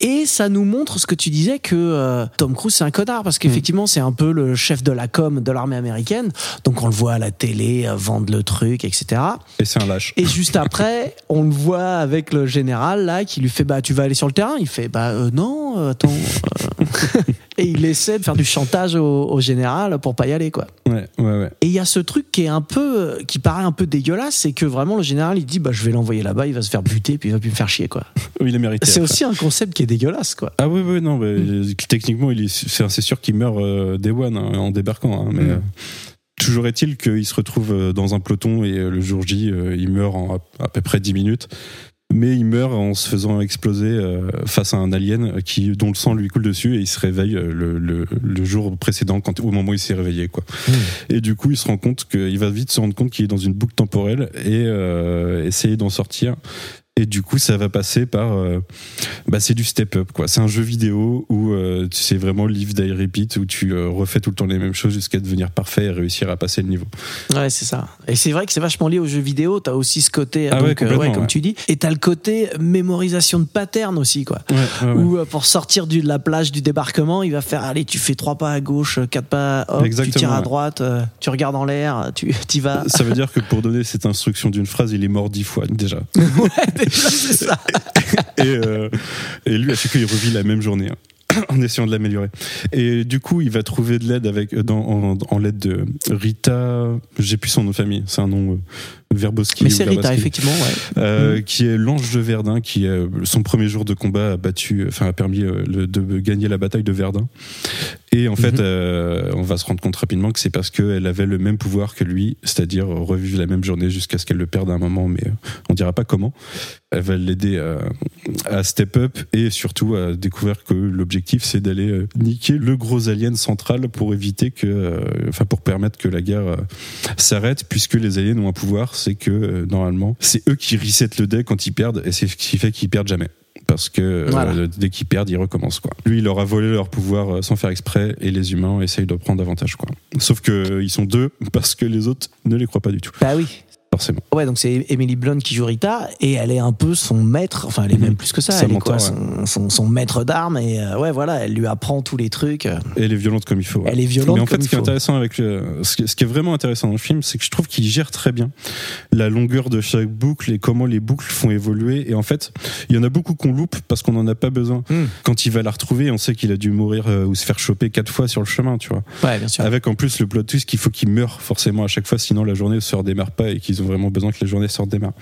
Et ça nous montre ce que tu disais que euh, Tom Cruise c'est un connard parce qu'effectivement c'est un peu le chef de la com de l'armée américaine, donc on le voit à la télé euh, vendre le truc, etc. Et c'est un lâche. Et juste après, on le voit avec le général là qui lui fait bah tu vas aller sur le terrain? Il fait bah euh, non, euh, attends. et il essaie de faire du chantage au, au général pour pas y aller quoi. Ouais, ouais, ouais. Et il y a ce truc qui est un peu, qui paraît un peu dégueulasse, c'est que vraiment le général il dit bah je vais l'envoyer là-bas, il va se faire buter puis il va plus me faire chier quoi. Oui, il a mérité. C'est aussi un concept qui est dégueulasse quoi. Ah oui, oui, non, mais techniquement, il est, c'est, sûr qu'il meurt euh, day one hein, en débarquant. hein, mais Mm. euh, toujours est-il qu'il se retrouve euh, dans un peloton et euh, le jour J, euh, il meurt en à, à peu près 10 minutes. Mais il meurt en se faisant exploser euh, face à un alien qui, dont le sang lui coule dessus et il se réveille euh, le, le, le jour précédent, quand, au moment où il s'est réveillé. Quoi. Et du coup, il se rend compte qu'il va vite se rendre compte qu'il est dans une boucle temporelle et euh, essayer d'en sortir. Et du coup, ça va passer par. euh, bah, c'est du step-up, quoi. C'est un jeu vidéo où euh, c'est vraiment live die repeat, où tu euh, refais tout le temps les mêmes choses jusqu'à devenir parfait et réussir à passer le niveau. Ouais, c'est ça. Et c'est vrai que c'est vachement lié aux jeux vidéo. T'as aussi ce côté, Ah donc, ouais, euh, comme ouais. tu dis. Et t'as le côté mémorisation de pattern aussi, quoi. Euh, pour sortir du- de la plage du débarquement, il va faire allez, tu fais trois pas à gauche, quatre pas, hop, tu tires à droite, tu regardes en l'air, tu y vas. Ça veut dire que pour donner cette instruction d'une phrase, il est mort dix fois déjà. euh, et lui, à chaque fois, il revit la même journée. hein, En essayant de l'améliorer. Et du coup, il va trouver de l'aide avec euh, dans, en, en l'aide de Rita. J'ai plus son nom de famille. C'est un nom euh, Verboski. Mais c'est Rita, effectivement, ouais. Euh, Mm. qui est l'ange de Verdun, qui euh, son premier jour de combat a battu, enfin a permis le- de gagner la bataille de Verdun. Et en fait, Mhm. euh, on va se rendre compte rapidement que c'est parce qu'elle avait le même pouvoir que lui, c'est-à-dire revivre la même journée jusqu'à ce qu'elle le perde à un moment, mais on dira pas comment. Elle va l'aider à, à step up et surtout à découvrir que l'objectif c'est d'aller euh, niquer le gros alien central pour éviter que, euh, enfin pour permettre que la guerre euh, s'arrête, puisque les aliens ont un pouvoir, c'est que normalement c'est eux qui reset le deck quand ils perdent et c'est ce qui fait qu'ils perdent jamais. Parce que euh, dès qu'ils perdent, ils recommencent quoi. Lui, il leur a volé leur pouvoir euh, sans faire exprès, et les humains essayent de prendre avantage quoi. Sauf que euh, ils sont deux parce que les autres ne les croient pas du tout, Bah oui. Forcément. Ouais, donc c'est Emily Blunt qui joue Rita et elle est un peu son maître, enfin elle est Mhm. même plus que ça, elle est quoi, mentor, son, son, son maître d'armes et euh, ouais voilà, elle lui apprend tous les trucs. Et elle est violente comme il faut. ouais. Elle est violente Mais en fait, comme ce qui est intéressant avec le, ce qui, ce qui est vraiment intéressant dans le film, c'est que je trouve qu'il gère très bien la longueur de chaque boucle et comment les boucles font évoluer. Et en fait, il y en a beaucoup qu'on loupe parce qu'on n'en a pas besoin. Hmm. Quand il va la retrouver, on sait qu'il a dû mourir euh, ou se faire choper quatre fois sur le chemin, tu vois. Ouais, bien sûr. Avec en plus le plot twist qu'il faut qu'il meure forcément à chaque fois, sinon la journée ne se redémarre pas et qu'ils ont vraiment besoin que la journée se redémarre.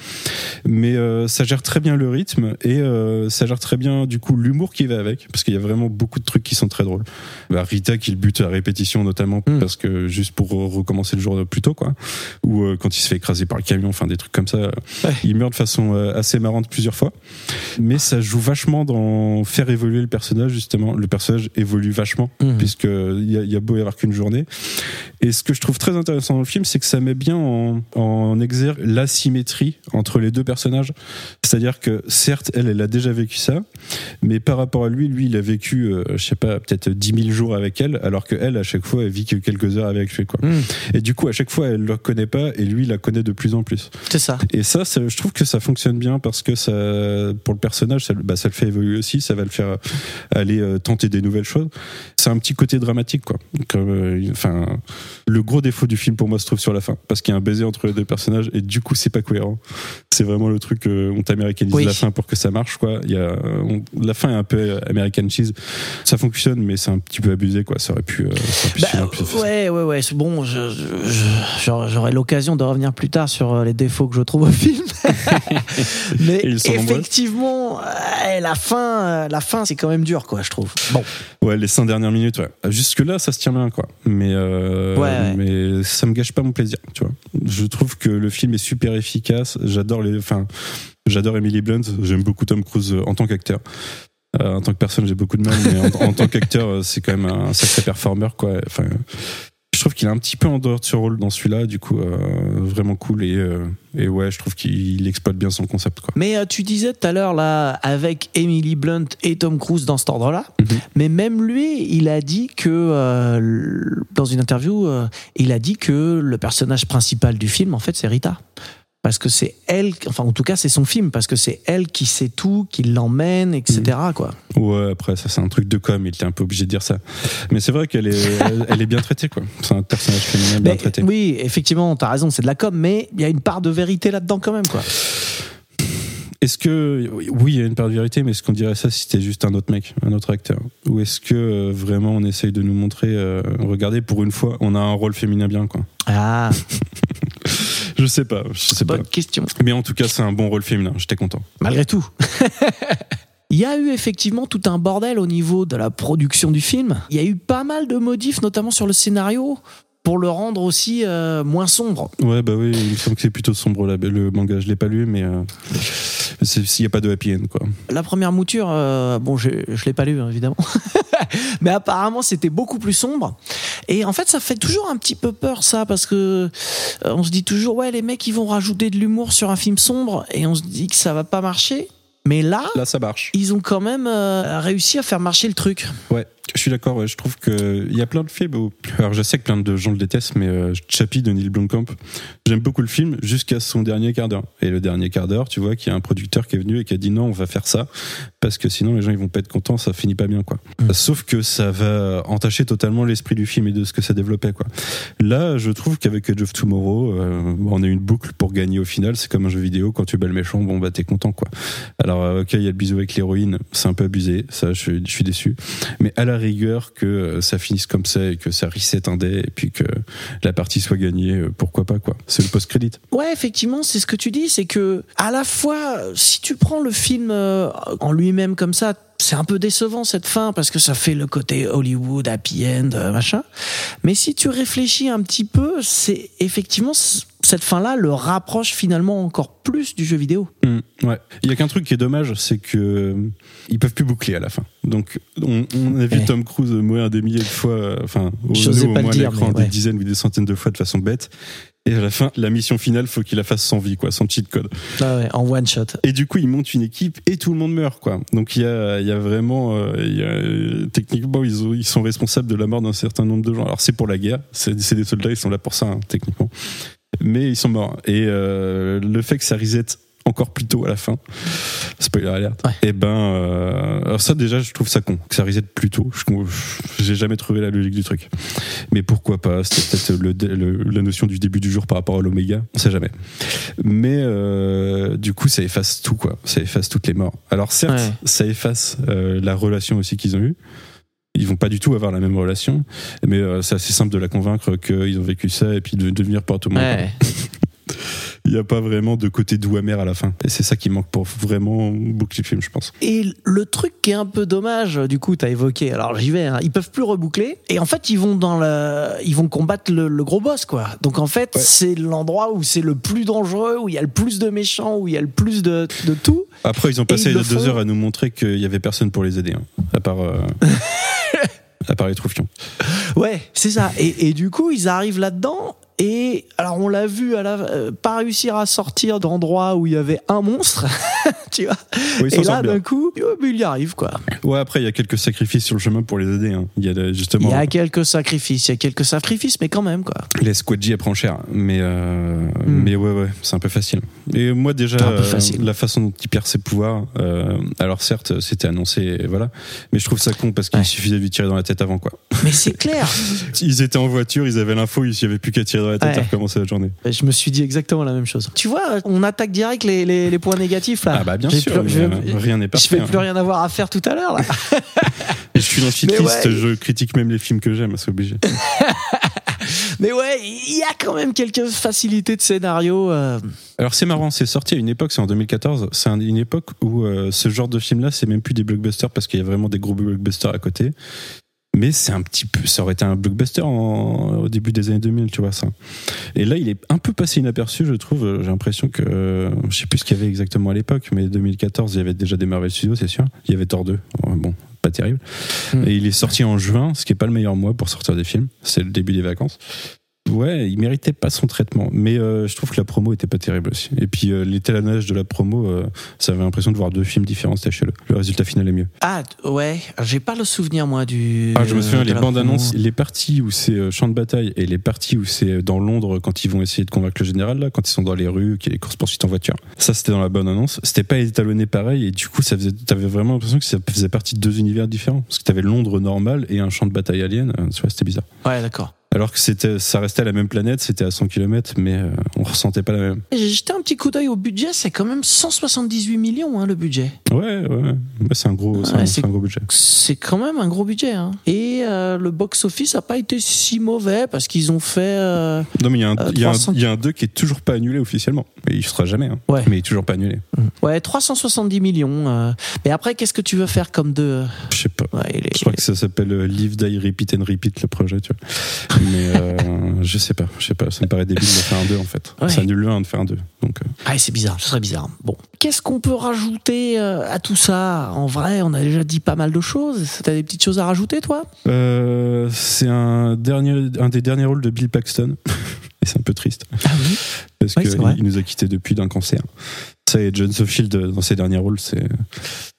Mais euh, ça gère très bien le rythme et euh, ça gère très bien du coup l'humour qui va avec, parce qu'il y a vraiment beaucoup de trucs qui sont très drôles. Bah, Rita qui le bute à répétition notamment Mm. parce que juste pour re- recommencer le jour plus tôt quoi, ou euh, quand il se fait écraser par le camion, enfin des trucs comme ça, Ouais. il meurt de façon assez marrante plusieurs fois. Mais ça joue vachement dans faire évoluer le personnage justement. Le personnage évolue vachement puisqu'il y, a- il y a beau y avoir qu'une journée. Et ce que je trouve très intéressant dans le film, c'est que ça met bien en, en exergue l'asymétrie entre les deux personnages. C'est-à-dire que certes, elle, elle a déjà vécu ça, mais par rapport à lui, lui, il a vécu, euh, je sais pas, peut-être 10 000 jours avec elle, alors que elle, à chaque fois, elle vit que quelques heures avec lui. Quoi. Mm. Et du coup, à chaque fois, elle le connaît pas, et lui, il la connaît de plus en plus. C'est ça. Et ça, ça, je trouve que ça fonctionne bien parce que ça, pour le personnage, ça, le- bah, ça le fait évoluer aussi, ça va le faire euh, aller euh, tenter des nouvelles choses. C'est un petit côté dramatique, quoi. Comme, euh, le gros défaut du film pour moi se trouve sur la fin, parce qu'il y a un baiser entre les deux personnages et du coup, c'est pas cohérent. C'est vraiment le truc, euh, on t'américanise Oui. la fin pour que ça marche, quoi. Il y a, on- la fin est un peu euh, American cheese. Ça fonctionne, mais c'est un petit peu abusé, quoi. Ça aurait pu, euh, ça aurait pu Bah, ouais, ouais, ouais. Bon, j'aurai l'occasion de revenir plus tard sur euh, les défauts que je trouve au film. Mais effectivement, la fin, la fin, c'est quand même dur, quoi, je trouve. Bon, Ouais, les cinq dernières minutes, ouais. Jusque là, ça se tient bien, quoi. Mais, euh, Ouais, ouais. mais ça me gâche pas mon plaisir, tu vois. Je trouve que le film est super efficace. J'adore les, enfin, j'adore Emily Blunt. J'aime beaucoup Tom Cruise euh, en tant qu'acteur. Euh, en tant que personne, j'ai beaucoup de mal, mais en, en tant qu'acteur, euh, c'est quand même un sacré performeur, quoi. Enfin, je trouve qu'il est un petit peu en dehors de ce rôle dans celui-là, du coup, euh, vraiment cool et, euh, et ouais, je trouve qu'il exploite bien son concept, quoi. Mais euh, tu disais tout à l'heure, là, avec Emily Blunt et Tom Cruise dans cet ordre-là, Mhm. mais même lui, il a dit que, dans une interview, il a dit que le personnage principal du film, en fait, c'est Rita. Parce que c'est elle, enfin, en tout cas, c'est son film, parce que c'est elle qui sait tout, qui l'emmène, etc., quoi. Ouais, après, ça, c'est un truc de com, il était un peu obligé de dire ça. Mais c'est vrai qu'elle est, elle, elle est bien traitée, quoi. C'est un personnage féminin bien Mais, traité. oui, effectivement, t'as raison, c'est de la com, mais il y a une part de vérité là-dedans quand même, quoi. Est-ce que, oui, il y a une part de vérité, mais est-ce qu'on dirait ça si c'était juste un autre mec, un autre acteur? Ou est-ce que euh, vraiment on essaye de nous montrer, euh, regardez, pour une fois, on a un rôle féminin bien, quoi Ah, Je sais pas, je sais pas. bonne question. Mais en tout cas, c'est un bon rôle féminin, j'étais content. malgré tout. Il y a eu effectivement tout un bordel au niveau de la production du film. Il y a eu pas mal de modifs, notamment sur le scénario, pour le rendre aussi euh, moins sombre. Ouais, bah oui, il me semble que c'est plutôt sombre là, le manga. Je l'ai pas lu, mais euh, s'il n'y a pas de happy end, quoi. La première mouture, euh, bon, je, je l'ai pas lu hein, évidemment, mais apparemment c'était beaucoup plus sombre. Et en fait, ça fait toujours un petit peu peur ça, parce que euh, on se dit toujours ouais, les mecs ils vont rajouter de l'humour sur un film sombre, et on se dit que ça va pas marcher. Mais là, Là, ça marche. ils ont quand même euh, réussi à faire marcher le truc. Ouais, je suis d'accord. Ouais, je trouve que il y a plein de films. Où... Alors, je sais que plein de gens le détestent, mais euh, Chappie de Neil Blomkamp, j'aime beaucoup le film jusqu'à son dernier quart d'heure. Et le dernier quart d'heure, tu vois, qu'il y a un producteur qui est venu et qui a dit non, on va faire ça parce que sinon les gens ils vont pas être contents, ça finit pas bien, quoi. Sauf que ça va entacher totalement l'esprit du film et de ce que ça développait, quoi. Là, je trouve qu'avec Edge of Tomorrow, euh, on a une boucle pour gagner au final. C'est comme un jeu vidéo, quand tu bats le méchant, bon bah t'es content, quoi. Alors, euh, ok, il y a le bisou avec l'héroïne, c'est un peu abusé, ça, je, suis- je suis déçu. Mais à la rigueur, que euh, ça finisse comme ça et que ça reset un dé et puis que la partie soit gagnée, euh, pourquoi pas, quoi. C'est le post-crédit. Ouais, effectivement, c'est ce que tu dis, c'est que à la fois, si tu prends le film euh, en lui-même comme ça, c'est un peu décevant cette fin parce que ça fait le côté Hollywood, happy end, machin. Mais si tu réfléchis un petit peu, c'est effectivement cette fin-là le rapproche finalement encore plus du jeu vidéo. Mm, ouais. Il y a qu'un truc qui est dommage, c'est que euh, ils peuvent plus boucler à la fin. Donc on, on a vu Ouais. Tom Cruise mourir des milliers de fois, euh, enfin au, nous, moins à l'écran des dizaines ou des centaines de fois de façon bête. Et à la fin, la mission finale, faut qu'il la fasse sans vie, quoi, sans cheat code. Ah ouais, en one shot. Et du coup, il monte une équipe et tout le monde meurt, quoi. Donc il y a, y a vraiment, euh, il y a, techniquement, ils, ont- ils sont responsables de la mort d'un certain nombre de gens. Alors c'est pour la guerre, c'est c'est des soldats, ils sont là pour ça, hein, techniquement. Mais ils sont morts. Et euh, le fait que ça reset encore plus tôt à la fin, spoiler alert, Ouais. et ben, euh, alors ça déjà, je trouve ça con, que ça reset plus tôt. Je j'ai jamais trouvé la logique du truc. Mais pourquoi pas? C'était peut-être le, dé- le- la notion du début du jour par rapport à l'oméga, on sait jamais. Mais euh, du coup, ça efface tout, quoi. Ça efface toutes les morts. Alors certes, Ouais. ça efface euh, la relation aussi qu'ils ont eue. Ils vont pas du tout avoir la même relation, mais euh, c'est assez simple de la convaincre qu'ils ont vécu ça et puis de devenir monde. Ouais. Il n'y a pas vraiment de côté doux amer à la fin. Et c'est ça qui manque pour vraiment boucler le film, je pense. Et le truc qui est un peu dommage, du coup, t'as évoqué. Alors j'y vais. Hein, ils peuvent plus reboucler. Et en fait, ils vont dans le, ils vont combattre le, le gros boss, quoi. Donc en fait, Ouais. c'est l'endroit où c'est le plus dangereux, où il y a le plus de méchants, où il y a le plus de, de tout. Après, ils ont passé ils deux font. heures à nous montrer qu'il y avait personne pour les aider, hein, à part. euh, à part les troufions. Ouais, c'est ça. Et du coup, ils arrivent là-dedans. Et alors, on l'a vu, à la, euh, pas réussir à sortir d'endroits où il y avait un monstre, tu vois. Oui, et là, d'un coup, oh, mais il y arrive, quoi. Ouais, après, il y a quelques sacrifices sur le chemin pour les aider. hein. Il y a euh, Il justement y a quelques sacrifices, il y a quelques sacrifices, mais quand même, quoi. les squadgy apprend cher. Mais, euh, mais ouais, ouais, c'est un peu facile. Et moi, déjà, euh, la façon dont il perd ses pouvoirs, euh, alors certes, c'était annoncé, et voilà. Mais je trouve ça con parce qu'il Ouais. suffisait de lui tirer dans la tête avant, quoi. Mais c'est clair. Ils étaient en voiture, ils avaient l'info, il n'y avait plus qu'à tirer dans Ouais. la journée. Je me suis dit exactement la même chose. Tu vois, on attaque direct les, les, les points négatifs là. Ah bah bien sûr, plus- je, euh, rien n'est je parfait. vais hein. plus rien avoir à faire tout à l'heure là. Je suis dans shitlist, ouais. je critique même les films que j'aime, c'est obligé. Mais ouais, il y a quand même quelques facilités de scénario. euh, Alors c'est marrant, c'est sorti à une époque, c'est en 2014, c'est un- une époque où euh, ce genre de film-là, c'est même plus des blockbusters parce qu'il y a vraiment des gros blockbusters à côté. Mais c'est un petit peu, ça aurait été un blockbuster en- au début des années 2000, tu vois ça. Et là, il est un peu passé inaperçu, je trouve. J'ai l'impression que, euh, je sais plus ce qu'il y avait exactement à l'époque, mais 2014, il y avait déjà des Marvel Studios, c'est sûr. Il y avait Thor 2. Ouais, Bon, pas terrible. Hmm. Et il est sorti en juin, ce qui est pas le meilleur mois pour sortir des films. C'est le début des vacances. Ouais, il méritait pas son traitement, mais euh, je trouve que la promo était pas terrible aussi. Et puis euh, l'étalonnage de la promo, euh, ça avait l'impression de voir deux films différents, c'était chelou. Le résultat final est mieux. Ah ouais, j'ai pas le souvenir moi du. Ah, je me souviens, les bandes annonces, les parties où c'est euh, champ de bataille et les parties où c'est dans Londres quand ils vont essayer de convaincre le général, là, quand ils sont dans les rues, qu'il y a les courses poursuites en voiture. Ça, c'était dans la bonne annonce. C'était pas étalonné pareil et du coup, ça faisait, t'avais vraiment l'impression que ça faisait partie de deux univers différents. Parce que t'avais Londres normal et un champ de bataille alien. Euh, vois, c'était bizarre. Ouais, d'accord. Alors que c'était, ça restait à la même planète, c'était à 100 km, mais euh, on ressentait pas la même. J'ai jeté un petit coup d'œil au budget, c'est quand même 178 millions hein, le budget. Ouais, ouais. ouais. Bah, c'est un gros, c'est Ouais, un, c'est- c'est un gros budget. C'est quand même un gros budget. Hein. Et euh, le box-office a pas été si mauvais parce qu'ils ont fait. euh, Non, mais il y a un, Euh, y a un- 300. il y a un 2 qui est toujours pas annulé officiellement. Et il sera jamais, hein. Ouais. Mais il est toujours pas annulé. Ouais, 370 millions. Mais après, qu'est-ce que tu veux faire comme deux? Je sais pas. ouais, est- Je crois que ça s'appelle Live, Die, Repeat and Repeat, le projet, tu vois. Mais euh, je sais pas, je sais pas, ça me paraît débile de faire un 2 en fait. Ouais. Ça annule le 1 de faire un 2. Donc, euh, Ah, c'est bizarre, ce serait bizarre. Bon. Qu'est-ce qu'on peut rajouter euh, à tout ça? En vrai, on a déjà dit pas mal de choses. T'as des petites choses à rajouter, toi? Euh, c'est un, dernier, un des derniers rôles de Bill Paxton. Et c'est un peu triste. Ah oui? Parce Oui, qu'il nous a quittés depuis d'un cancer. Ça et John Sofield euh, dans ses derniers rôles, c'est.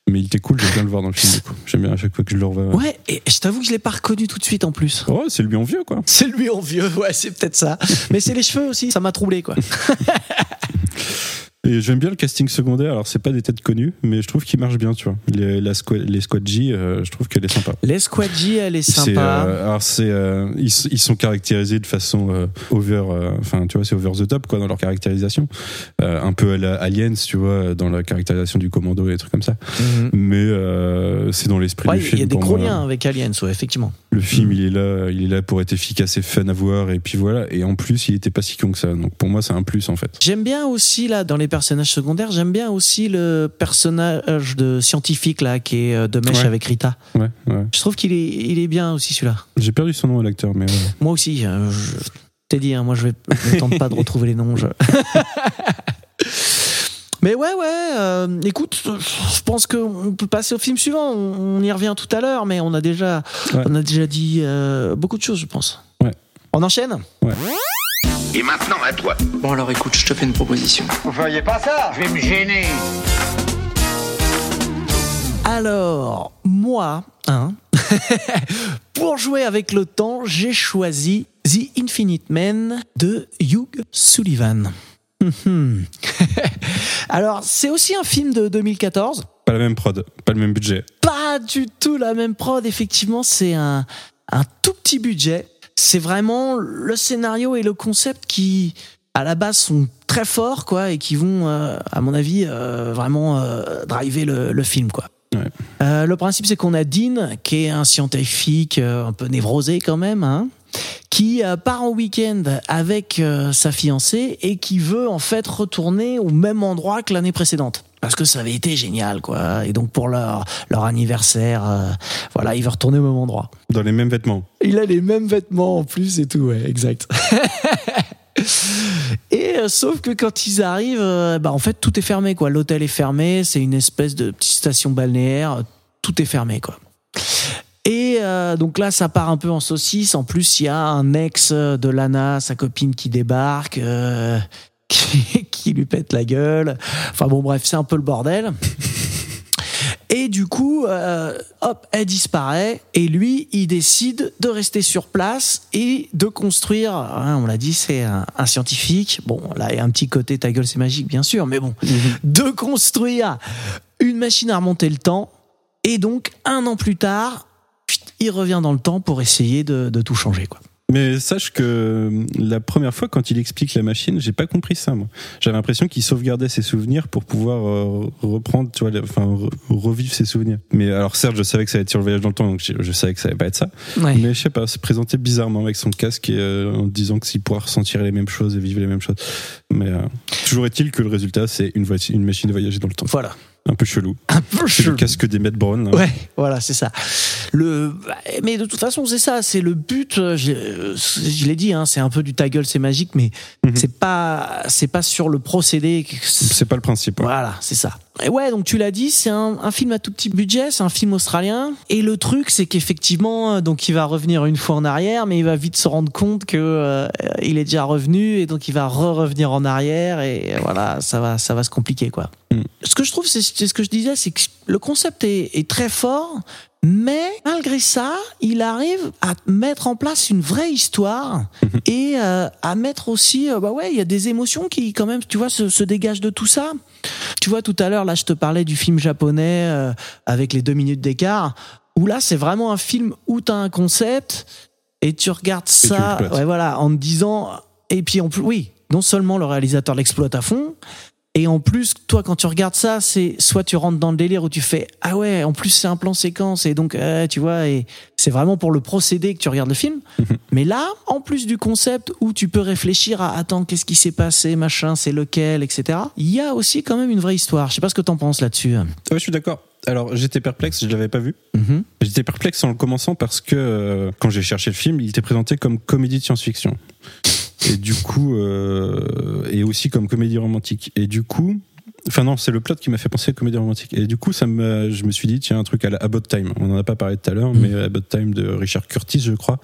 Mais il était cool, j'aime bien le voir dans le film du coup. J'aime bien à chaque fois que je le revois. Ouais, et je t'avoue que je l'ai pas reconnu tout de suite en plus. Oh, c'est lui en vieux quoi. C'est lui en vieux, ouais, c'est peut-être ça. Mais c'est les cheveux aussi, ça m'a troublé, quoi. Et j'aime bien le casting secondaire. Alors, c'est pas des têtes connues, mais je trouve qu'il marche bien, tu vois. Les, la squad, les Squad G, euh, je trouve qu'elle est sympa. L'esquadji, elle est sympa. euh, alors c'est, euh, ils, ils sont caractérisés de façon euh, over, euh, enfin tu vois, c'est over the top quoi dans leur caractérisation, Euh, un peu à la Aliens, tu vois, dans la caractérisation du commando et des trucs comme ça. Mhm. Mais euh, c'est dans l'esprit Ouais, du il film. y a des gros moi. liens avec Aliens, ouais, effectivement. Le film, Mhm. il est là, il est là pour être efficace et fun à voir, et puis voilà. Et en plus, il était pas si con que ça. Donc pour moi, c'est un plus en fait. J'aime bien aussi, là, dans les personnages secondaires, j'aime bien aussi le personnage de scientifique, là, qui est euh, de mèche Ouais. avec Rita. Ouais, ouais. Je trouve qu'il est, il est bien aussi, celui-là. J'ai perdu son nom à l'acteur, mais ouais. Moi aussi, euh, je t'ai dit, hein, moi je vais je tente pas de retrouver les noms. je- Mais ouais, ouais, euh, écoute, je pense qu'on peut passer au film suivant. On, y revient tout à l'heure, mais on a déjà, Ouais. on a déjà dit euh, beaucoup de choses, je pense. Ouais. On enchaîne? Et maintenant à toi. Bon alors écoute, je te fais une proposition. Vous feriez pas ça? Je vais me gêner. Alors, moi, hein, pour jouer avec le temps, j'ai choisi The Infinite Man de Hugh Sullivan. Alors, c'est aussi un film de 2014. pas la même prod, pas le même budget. Pas du tout la même prod, effectivement, c'est un, un tout petit budget. C'est vraiment le scénario et le concept qui, à la base, sont très forts, quoi, et qui vont, euh, à mon avis, euh, vraiment euh, driver le, le film, quoi. Ouais. Le principe, c'est qu'on a Dean, qui est un scientifique un peu névrosé quand même, hein, qui part en week-end avec sa fiancée et qui veut en fait retourner au même endroit que l'année précédente. Parce que ça avait été génial, quoi. Et donc pour leur, leur anniversaire, euh, voilà, il veut retourner au même endroit. Dans les mêmes vêtements. Il a les mêmes vêtements en plus et tout, ouais, exact. Et euh, sauf que quand ils arrivent, euh, bah en fait tout est fermé quoi. L'hôtel est fermé, c'est une espèce de petite station balnéaire, tout est fermé quoi. Et euh, donc là, ça part un peu en saucisse. En plus, il y a un ex de Lana, sa copine, qui débarque, euh, qui, qui lui pète la gueule. Enfin bon, bref, c'est un peu le bordel. Et du coup, euh, hop, elle disparaît. Et lui, il décide de rester sur place et de construire. hein, on l'a dit, c'est un, un scientifique. Bon, là, il y a un petit côté ta gueule, c'est magique, bien sûr. Mais bon, de construire une machine à remonter le temps. Et donc, un an plus tard, il revient dans le temps pour essayer de, de tout changer, quoi. Mais sache que euh, la première fois, quand il explique la machine, j'ai pas compris ça, moi. J'avais l'impression qu'il sauvegardait ses souvenirs pour pouvoir euh, reprendre, tu vois, les- enfin, re- revivre ses souvenirs. Mais alors, certes, je savais que ça allait être sur le voyage dans le temps, donc je, je savais que ça allait pas être ça. Ouais. Mais je sais pas, c'est présenté bizarrement avec son casque et euh, en disant que s'il pourra ressentir les mêmes choses et vivre les mêmes choses. Mais euh, toujours est-il que le résultat, c'est une machine de voyager dans le temps. Voilà. Un peu chelou. Un peu C'est le chelou. casque des Matt Brown. Ouais, voilà, c'est ça. Le, mais de toute façon, c'est ça, c'est le but. euh, Je, euh, je l'ai dit, hein, c'est un peu du ta gueule, c'est magique, mais Mhm. c'est pas, c'est pas sur le procédé. C'est pas le principe. ouais. Voilà, c'est ça. Et ouais, donc tu l'as dit, c'est un, un film à tout petit budget, c'est un film australien. Et le truc, c'est qu'effectivement, euh, donc il va revenir une fois en arrière, mais il va vite se rendre compte que euh, il est déjà revenu, et donc il va re-revenir en arrière, et voilà, ça va, ça va se compliquer, quoi. Mm. Ce que je trouve, c'est c'est ce que je disais, c'est que le concept est, est très fort, mais malgré ça, il arrive à mettre en place une vraie histoire et euh, à mettre aussi, euh, bah ouais, il y a des émotions qui quand même, tu vois, se, se dégagent de tout ça. Tu vois, tout à l'heure, là, je te parlais du film japonais euh, avec les deux minutes d'écart, où là, c'est vraiment un film où tu as un concept et tu regardes ça, ouais, voilà, en te disant, et puis en plus, oui, non seulement le réalisateur l'exploite à fond, et en plus, toi, quand tu regardes ça, c'est soit tu rentres dans le délire où tu fais ah ouais, en plus c'est un plan séquence et donc euh, tu vois et c'est vraiment pour le procédé que tu regardes le film. Mais là, en plus du concept où tu peux réfléchir à attends qu'est-ce qui s'est passé, machin, c'est lequel, etc. Il y a aussi quand même une vraie histoire. Je sais pas ce que t'en penses là-dessus. Ouais, je suis d'accord. Alors j'étais perplexe, je l'avais pas vu. Mhm. J'étais perplexe en le commençant parce que euh, quand j'ai cherché le film, il était présenté comme comédie de science-fiction. Et du coup, euh, et aussi comme comédie romantique. Et du coup, enfin non, c'est le plot qui m'a fait penser à comédie romantique. Et du coup, ça me, je me suis dit, tiens, un truc à la About Time. On en a pas parlé tout à l'heure, Mhm. mais About Time de Richard Curtis, je crois.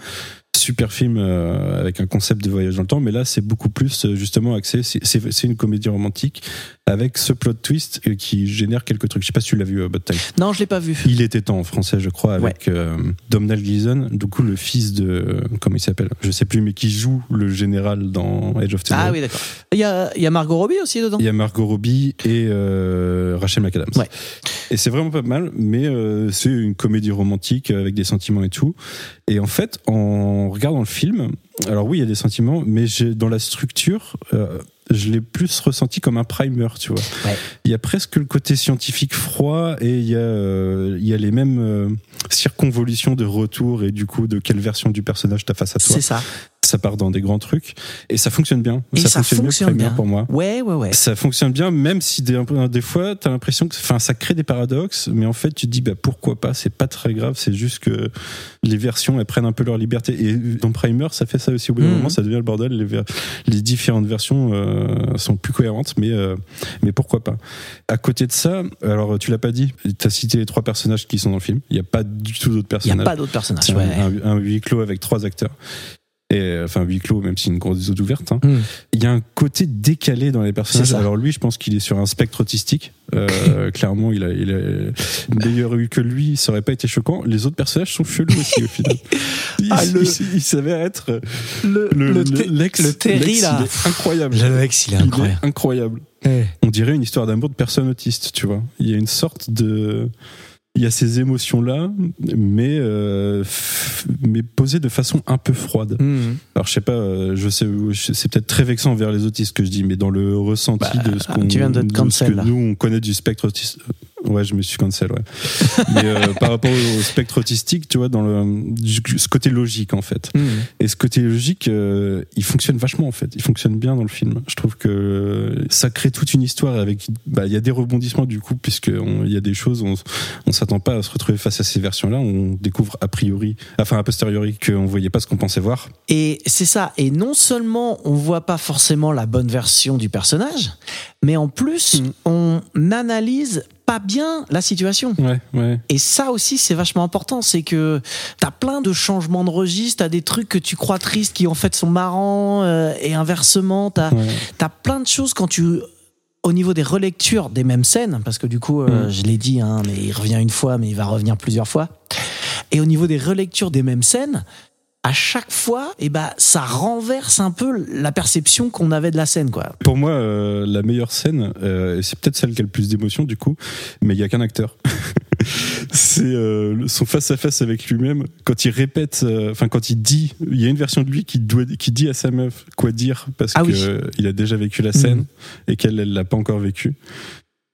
Super film euh, avec un concept de voyage dans le temps, mais là c'est beaucoup plus euh, justement axé. c'est- une comédie romantique avec ce plot twist euh, qui génère quelques trucs. Je sais pas si tu l'as vu About Time. Non, je l'ai pas vu. Il était temps en français, je crois, avec euh, Domhnall Gleeson, du coup le fils de comment il s'appelle, je sais plus, mais qui joue le général dans Edge of Tomorrow. Ah oui, d'accord. Il y a, y a Margot Robbie aussi dedans? Il y a Margot Robbie et euh, Rachel McAdams. Ouais. Et c'est vraiment pas mal, mais c'est une comédie romantique avec des sentiments et tout. Et en fait, en regardant le film, alors oui, il y a des sentiments, mais dans la structure, euh, je l'ai plus ressenti comme un primer, tu vois. Ouais. Il y a presque le côté scientifique froid et il y a, euh, il y a les mêmes euh, circonvolutions de retour et du coup de quelle version du personnage t'as face à toi. C'est ça. Ça part dans des grands trucs et ça fonctionne bien. Et ça mieux que fonctionne Primer bien. pour moi. Ouais, ouais, ouais. Ça fonctionne bien, même si des, des fois, t'as l'impression que, enfin, ça crée des paradoxes, mais en fait, tu te dis, bah, pourquoi pas, c'est pas très grave, c'est juste que les versions, elles prennent un peu leur liberté. Et dans Primer, ça fait ça aussi au bout d'un Mhm. moment, ça devient le bordel, les, différentes versions euh, sont plus cohérentes, mais, euh, mais pourquoi pas. À côté de ça, alors, tu l'as pas dit, t'as cité les trois personnages qui sont dans le film, il n'y a pas du tout d'autres Il n'y a personnages. pas d'autres personnages. Ouais. un, un huis clos avec trois acteurs. Et, euh, enfin, huis clos, même si une grosse zone ouverte. hein. Hmm. Il y a un côté décalé dans les personnages. Alors lui, je pense qu'il est sur un spectre autistique. Euh, clairement, il a, il a meilleur eu que lui, ça aurait pas été choquant. Les autres personnages sont chelous aussi au final. Il, Ah, le- il- il s'avère être Le, le, le, le- l'ex. le Terry, l'ex, là. il est incroyable. Le ex, il est incroyable. incroyable. On dirait une histoire d'amour de personne autiste, tu vois. Il y a une sorte de. Il y a ces émotions-là, mais, euh, mais posées de façon un peu froide. Mhm. Alors, je sais pas, euh, je sais, c'est peut-être très vexant envers les autistes que je dis, mais dans le ressenti Bah, de ce qu'on. de ce que là. nous, on connaît du spectre autiste. Ouais, je me suis cancel, ouais. mais euh, par rapport au spectre autistique, tu vois, dans le, du- ce côté logique, en fait. Mhm. Et ce côté logique, euh, il fonctionne vachement en fait. Il fonctionne bien dans le film. Je trouve que ça crée toute une histoire avec. Bah, il y a des rebondissements du coup, puisque on- il y a des choses. On, on s'attend pas à se retrouver face à ces versions-là. On découvre a priori, enfin a posteriori, qu'on voyait pas ce qu'on pensait voir. Et c'est ça. Et non seulement on voit pas forcément la bonne version du personnage, mais en plus Mm. on analyse pas bien la situation. Ouais, ouais. Et ça aussi, c'est vachement important. C'est que t'as plein de changements de registre, t'as des trucs que tu crois tristes qui en fait sont marrants, euh, et inversement, t'as ouais. t'as plein de choses quand tu au niveau des relectures des mêmes scènes parce que du coup euh, Mm. je l'ai dit hein, mais il revient une fois mais il va revenir plusieurs fois et au niveau des relectures des mêmes scènes à chaque fois et ben ça renverse un peu la perception qu'on avait de la scène quoi Pour moi, euh, la meilleure scène, euh, c'est peut-être celle qui a le plus d'émotion du coup, mais il y a qu'un acteur. c'est euh, son face à face avec lui-même quand il répète, euh, enfin quand il dit, il y a une version de lui qui doit, qui dit à sa meuf quoi dire parce Ah que oui. il a déjà vécu la scène Mhm. et qu'elle elle l'a pas encore vécu.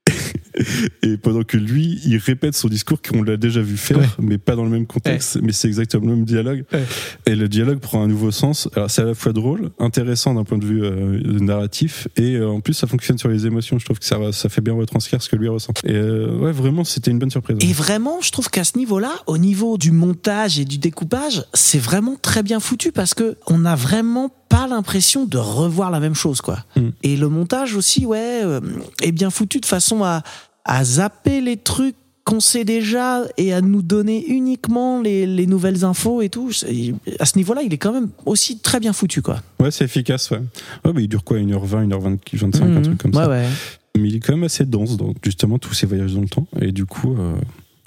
Et pendant que lui, il répète son discours qu'on l'a déjà vu faire, Ouais. mais pas dans le même contexte, mais c'est exactement le même dialogue. Ouais. Et le dialogue prend un nouveau sens. Alors c'est à la fois drôle, intéressant d'un point de vue euh, narratif, et euh, en plus ça fonctionne sur les émotions. Je trouve que ça, ça fait bien retranscrire ce que lui ressent. Et euh, ouais, vraiment, c'était une bonne surprise. et vraiment je trouve qu'à ce niveau-là au niveau du montage et du découpage c'est vraiment très bien foutu parce que on a vraiment pas l'impression de revoir la même chose quoi Mm. et le montage aussi ouais euh, est bien foutu de façon à à zapper les trucs qu'on sait déjà et à nous donner uniquement les, les nouvelles infos et tout. À ce niveau-là, il est quand même aussi très bien foutu, quoi. Ouais, c'est efficace, ouais. Ouais, mais il dure quoi 1h20, 1h25, un Mhm. truc comme ouais, ça. ouais. Mais il est quand même assez dense, donc justement, tous ces voyages dans le temps. Et du coup, euh,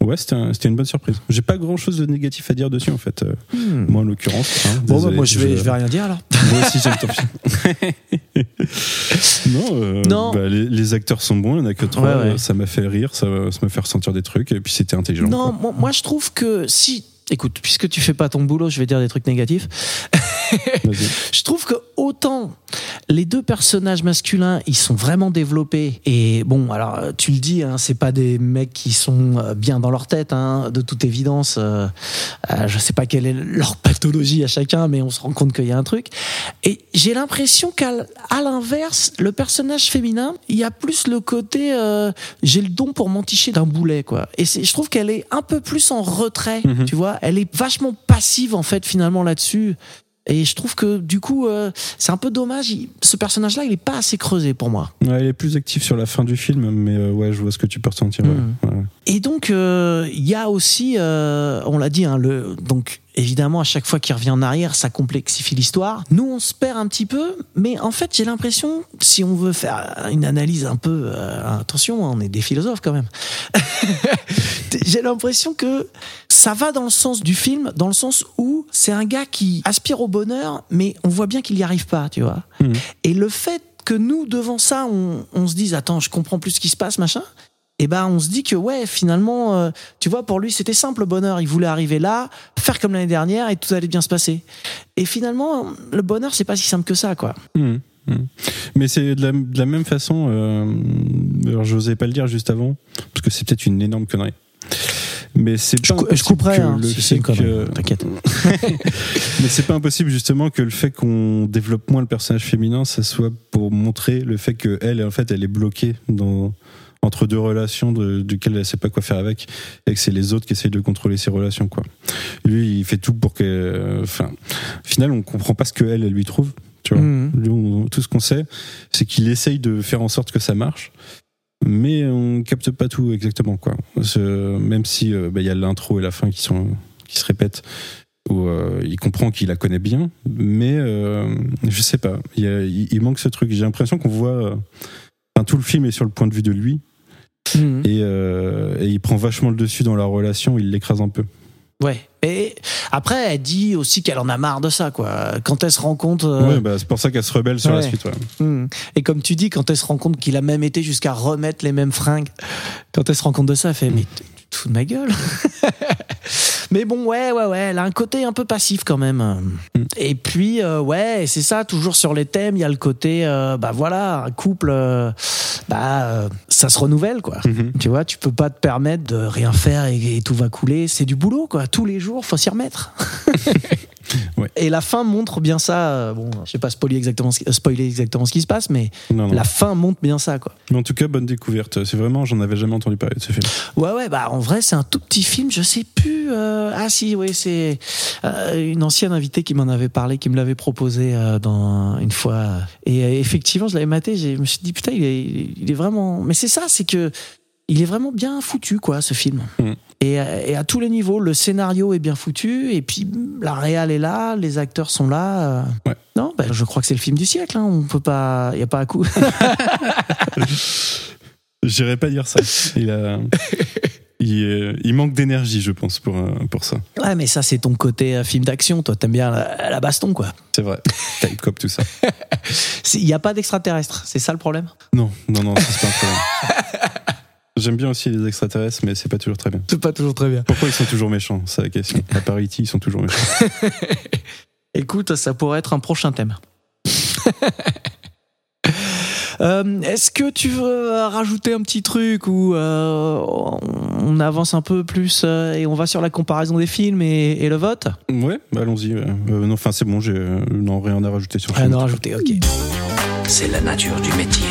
ouais, c'était un- c'était une bonne surprise. J'ai pas grand chose de négatif à dire dessus, en fait. euh, Hmm. Moi, en l'occurrence. hein, Bon, bah, moi, je vais, je vais rien dire alors. Moi aussi, j'aime ton film. non, euh, Non. bah, les, les acteurs sont bons, il n'y en a que trois. Ouais, ouais. euh, Ça m'a fait rire, ça, ça m'a fait ressentir des trucs, et puis c'était intelligent. Non, moi, je trouve que si. Écoute, puisque tu fais pas ton boulot, je vais dire des trucs négatifs. Je trouve que autant les deux personnages masculins, ils sont vraiment développés. Et bon, alors tu le dis, hein, c'est pas des mecs qui sont euh, bien dans leur tête, hein, de toute évidence. Euh, euh, je sais pas quelle est leur pathologie à chacun, mais on se rend compte qu'il y a un truc. Et j'ai l'impression qu'à l'inverse, le personnage féminin, il y a plus le côté euh, j'ai le don pour m'enticher d'un boulet, quoi. Et je trouve qu'elle est un peu plus en retrait, Mhm. tu vois. Elle est vachement passive en fait finalement là-dessus. Et je trouve que du coup, euh, c'est un peu dommage. il- ce personnage-là, il est pas assez creusé pour moi. Ouais, elle est plus active sur la fin du film, mais euh, ouais, je vois ce que tu peux ressentir. Ouais. Et donc, euh, il y a aussi, on l'a dit, hein, le, donc évidemment, à chaque fois qu'il revient en arrière, ça complexifie l'histoire. Nous, on se perd un petit peu, mais en fait, j'ai l'impression, si on veut faire une analyse un peu, euh, attention, on est des philosophes quand même. j'ai l'impression que ça va dans le sens du film, dans le sens où c'est un gars qui aspire au bonheur, mais on voit bien qu'il n'y arrive pas, tu vois. Mhm. Et le fait que nous, devant ça, on, on se dise, attends, je comprends plus ce qui se passe, machin, et ben on se dit que ouais, finalement, euh, tu vois, pour lui, c'était simple le bonheur. Il voulait arriver là, faire comme l'année dernière, et tout allait bien se passer. Et finalement, le bonheur, c'est pas si simple que ça, quoi. Mhm. Mhm. Mais c'est de la, de la même façon, euh, alors j'osais pas le dire juste avant, parce que c'est peut-être une énorme connerie. Mais c'est Je, pas je couperai, que hein, le si fait que- T'inquiète. Mais c'est pas impossible justement que le fait qu'on développe moins le personnage féminin, ça soit pour montrer le fait qu'elle, en fait, elle est bloquée dans entre deux relations de, duquel elle sait pas quoi faire avec et que c'est les autres qui essayent de contrôler ces relations quoi. Lui, il fait tout pour que, enfin, au final, on comprend pas ce que elle, elle lui trouve. Tu vois. Mhm. Lui, on- tout ce qu'on sait, c'est qu'il essaye de faire en sorte que ça marche. Mais on capte pas tout exactement quoi. Même si euh, bah, il y a l'intro et la fin qui sont qui se répètent où euh, il comprend qu'il la connaît bien, mais euh, je sais pas, il, y a- il- il manque ce truc. J'ai l'impression qu'on voit, euh, tout le film est sur le point de vue de lui Mhm. et, euh, et il prend vachement le dessus dans la relation, il l'écrase un peu. Ouais. Et après, elle dit aussi qu'elle en a marre de ça, quoi. Quand elle se rend compte. euh, Ouais, bah, c'est pour ça qu'elle se rebelle sur la suite. ouais. Hmm. Et comme tu dis, quand elle se rend compte qu'il a même été jusqu'à remettre les mêmes fringues, quand elle se rend compte de ça, elle fait Mais tu tu te fous de ma gueule Mais bon, ouais, ouais, ouais, elle a un côté un peu passif quand même. Et puis, euh, ouais, c'est ça, toujours sur les thèmes, il y a le côté, euh, bah voilà, un couple, euh, bah, ça se renouvelle, quoi. Mhm. Tu vois, tu peux pas te permettre de rien faire et, et tout va couler. C'est du boulot, quoi. Tous les jours, faut s'y remettre. Ouais. Et la fin montre bien ça. euh, Bon, je sais pas spoiler exactement, ce qui- euh, spoiler exactement ce qui se passe, mais Non, non. la fin montre bien ça, quoi. Mais en tout cas, bonne découverte. C'est vraiment, j'en avais jamais entendu parler de ce film. Ouais, ouais, bah en vrai, c'est un tout petit film. Je sais plus. euh, ah si, oui, c'est euh, une ancienne invitée qui m'en avait parlé, qui me l'avait proposé euh, dans une fois. Et effectivement, je l'avais maté. Je me suis dit putain, il est, il est vraiment. Mais c'est ça, c'est que il est vraiment bien foutu, quoi, ce film. Mm. Et, euh, et à tous les niveaux, le scénario est bien foutu, et puis la réal est là, les acteurs sont là. euh. Ouais. Non, bah, je crois que c'est le film du siècle. Hein. On peut pas, il y a pas à coup. J'irais pas dire ça. Il a, il, euh, il manque d'énergie, je pense, pour pour ça. ouais, mais ça, c'est ton côté film d'action. Toi, t'aimes bien la, la baston, quoi. C'est vrai. Type cop, tout ça. Il n'y a pas d'extraterrestres, c'est ça le problème? Non, non, non, c'est pas un problème. J'aime bien aussi les extraterrestres, mais c'est pas toujours très bien. C'est pas toujours très bien. Pourquoi ils sont toujours méchants C'est la question. À part E.T., ils sont toujours méchants. Écoute, ça pourrait être un prochain thème. Euh, Est-ce que tu veux rajouter un petit truc ou euh, on avance un peu plus euh, et on va sur la comparaison des films et, et le vote? Ouais, bah, allons-y. Euh, non, enfin, c'est bon, j'ai non, rien à rajouter sur Rien à rajouter, ok. C'est la nature du métier.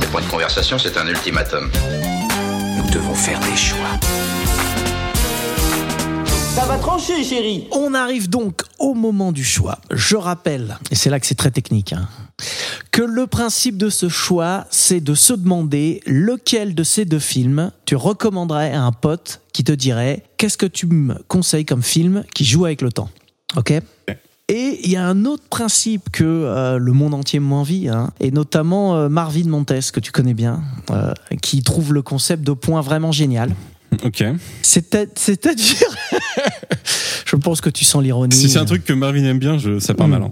Le point de conversation, c'est un ultimatum. Nous devons faire des choix. Ça va trancher, chérie. On arrive donc au moment du choix. Je rappelle, et c'est là que c'est très technique, hein, que le principe de ce choix, c'est de se demander lequel de ces deux films tu recommanderais à un pote qui te dirait qu'est-ce que tu me conseilles comme film qui joue avec le temps? Ok? Et il y a un autre principe que euh, le monde entier m'envie, hein, et notamment euh, Marvin Montes, que tu connais bien, euh, qui trouve le concept de point vraiment génial. Ok. C'est-à- C'est-à-dire, je pense que tu sens l'ironie. Si c'est un truc que Marvin aime bien, je, ça part Mm. mal. hein.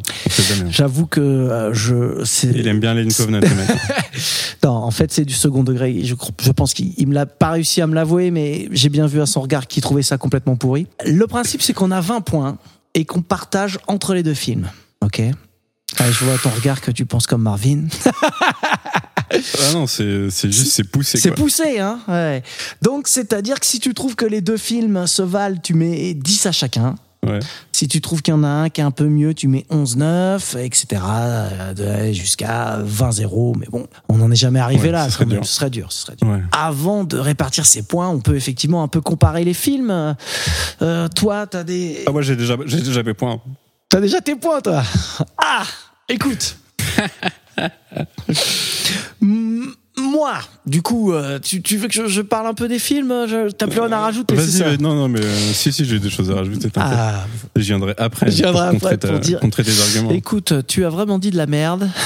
J'avoue que euh, je. Il aime bien Lane Covenant. Non, en fait, c'est du second degré. Je, pense qu'il il me l'a pas réussi à me l'avouer, mais j'ai bien vu à son regard qu'il trouvait ça complètement pourri. Le principe, c'est qu'on a 20 points et qu'on partage entre les deux films. Ok je vois ton regard que tu penses comme Marvin. Ah non, c'est juste, c'est poussé. C'est poussé, hein ouais. Donc, c'est-à-dire que si tu trouves que les deux films se valent, tu mets 10 à chacun. Ouais. Si tu trouves qu'il y en a un qui est un peu mieux, tu mets 11-9, etc. euh, Jusqu'à 20-0. Mais bon, on n'en est jamais arrivé Ouais, là. ce serait dur. Ce serait dur. Ce serait dur. Ouais. Avant de répartir ces points, on peut effectivement un peu comparer les films. Euh, toi, t'as des, Ah, moi, j'ai déjà, j'ai déjà mes points. t'as déjà tes points, toi? Ah, écoute. Moi, du coup, euh, tu, tu veux que je, je parle un peu des films Je- T'as plus rien à rajouter, Vas-y, mais- non, non, mais euh, si, si, j'ai des choses à rajouter. Ah, J'y viendrai après. J'y viendrai après pour ta- dire- contrer tes arguments. écoute, tu as vraiment dit de la merde.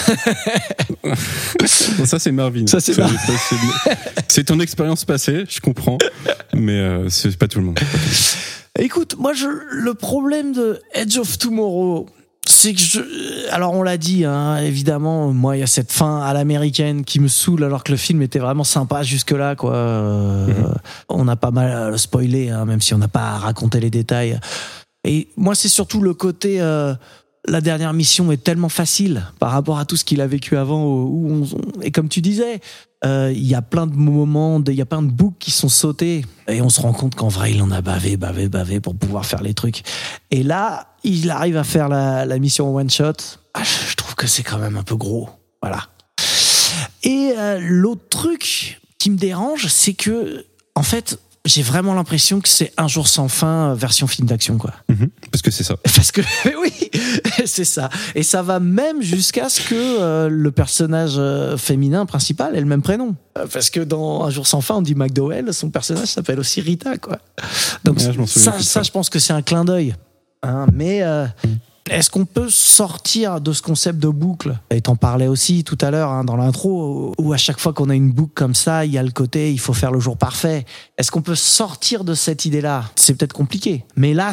Bon, ça, c'est Marvin. Ça, c'est Marvin. c'est- C'est ton expérience passée, je comprends. Mais euh, c'est pas tout le monde. Écoute, moi, je, le problème de Edge of Tomorrow, c'est que je, alors on l'a dit, hein, évidemment, moi, il y a cette fin à l'américaine qui me saoule, alors que le film était vraiment sympa jusque-là, quoi. Euh. On a pas mal euh, spoilé, hein, même si on n'a pas raconté les détails. Et moi, c'est surtout le côté. euh, la dernière mission est tellement facile par rapport à tout ce qu'il a vécu avant. Où on- et comme tu disais, il y a plein de moments, il y a plein de boucles qui sont sautés. Et on se rend compte qu'en vrai, il en a bavé, bavé, bavé pour pouvoir faire les trucs. Et là, il arrive à faire la, la mission one shot. Ah, je je trouve que c'est quand même un peu gros. Voilà. Et euh, l'autre truc qui me dérange, c'est que, en fait, j'ai vraiment l'impression que c'est un jour sans fin euh, version film d'action, quoi. Mhm. Parce que c'est ça. Parce que oui, c'est ça. Et ça va même jusqu'à ce que euh, le personnage euh, féminin principal ait le même prénom. Parce que dans Un jour sans fin, on dit McDowell, son personnage s'appelle aussi Rita, quoi. Donc Ouais, je ça, je pense que c'est un clin d'œil. Hein, mais euh, est-ce qu'on peut sortir de ce concept de boucle? Et t'en parlais aussi tout à l'heure hein, dans l'intro, où à chaque fois qu'on a une boucle comme ça, il y a le côté il faut faire le jour parfait. Est-ce qu'on peut sortir de cette idée-là? C'est peut-être compliqué. Mais là,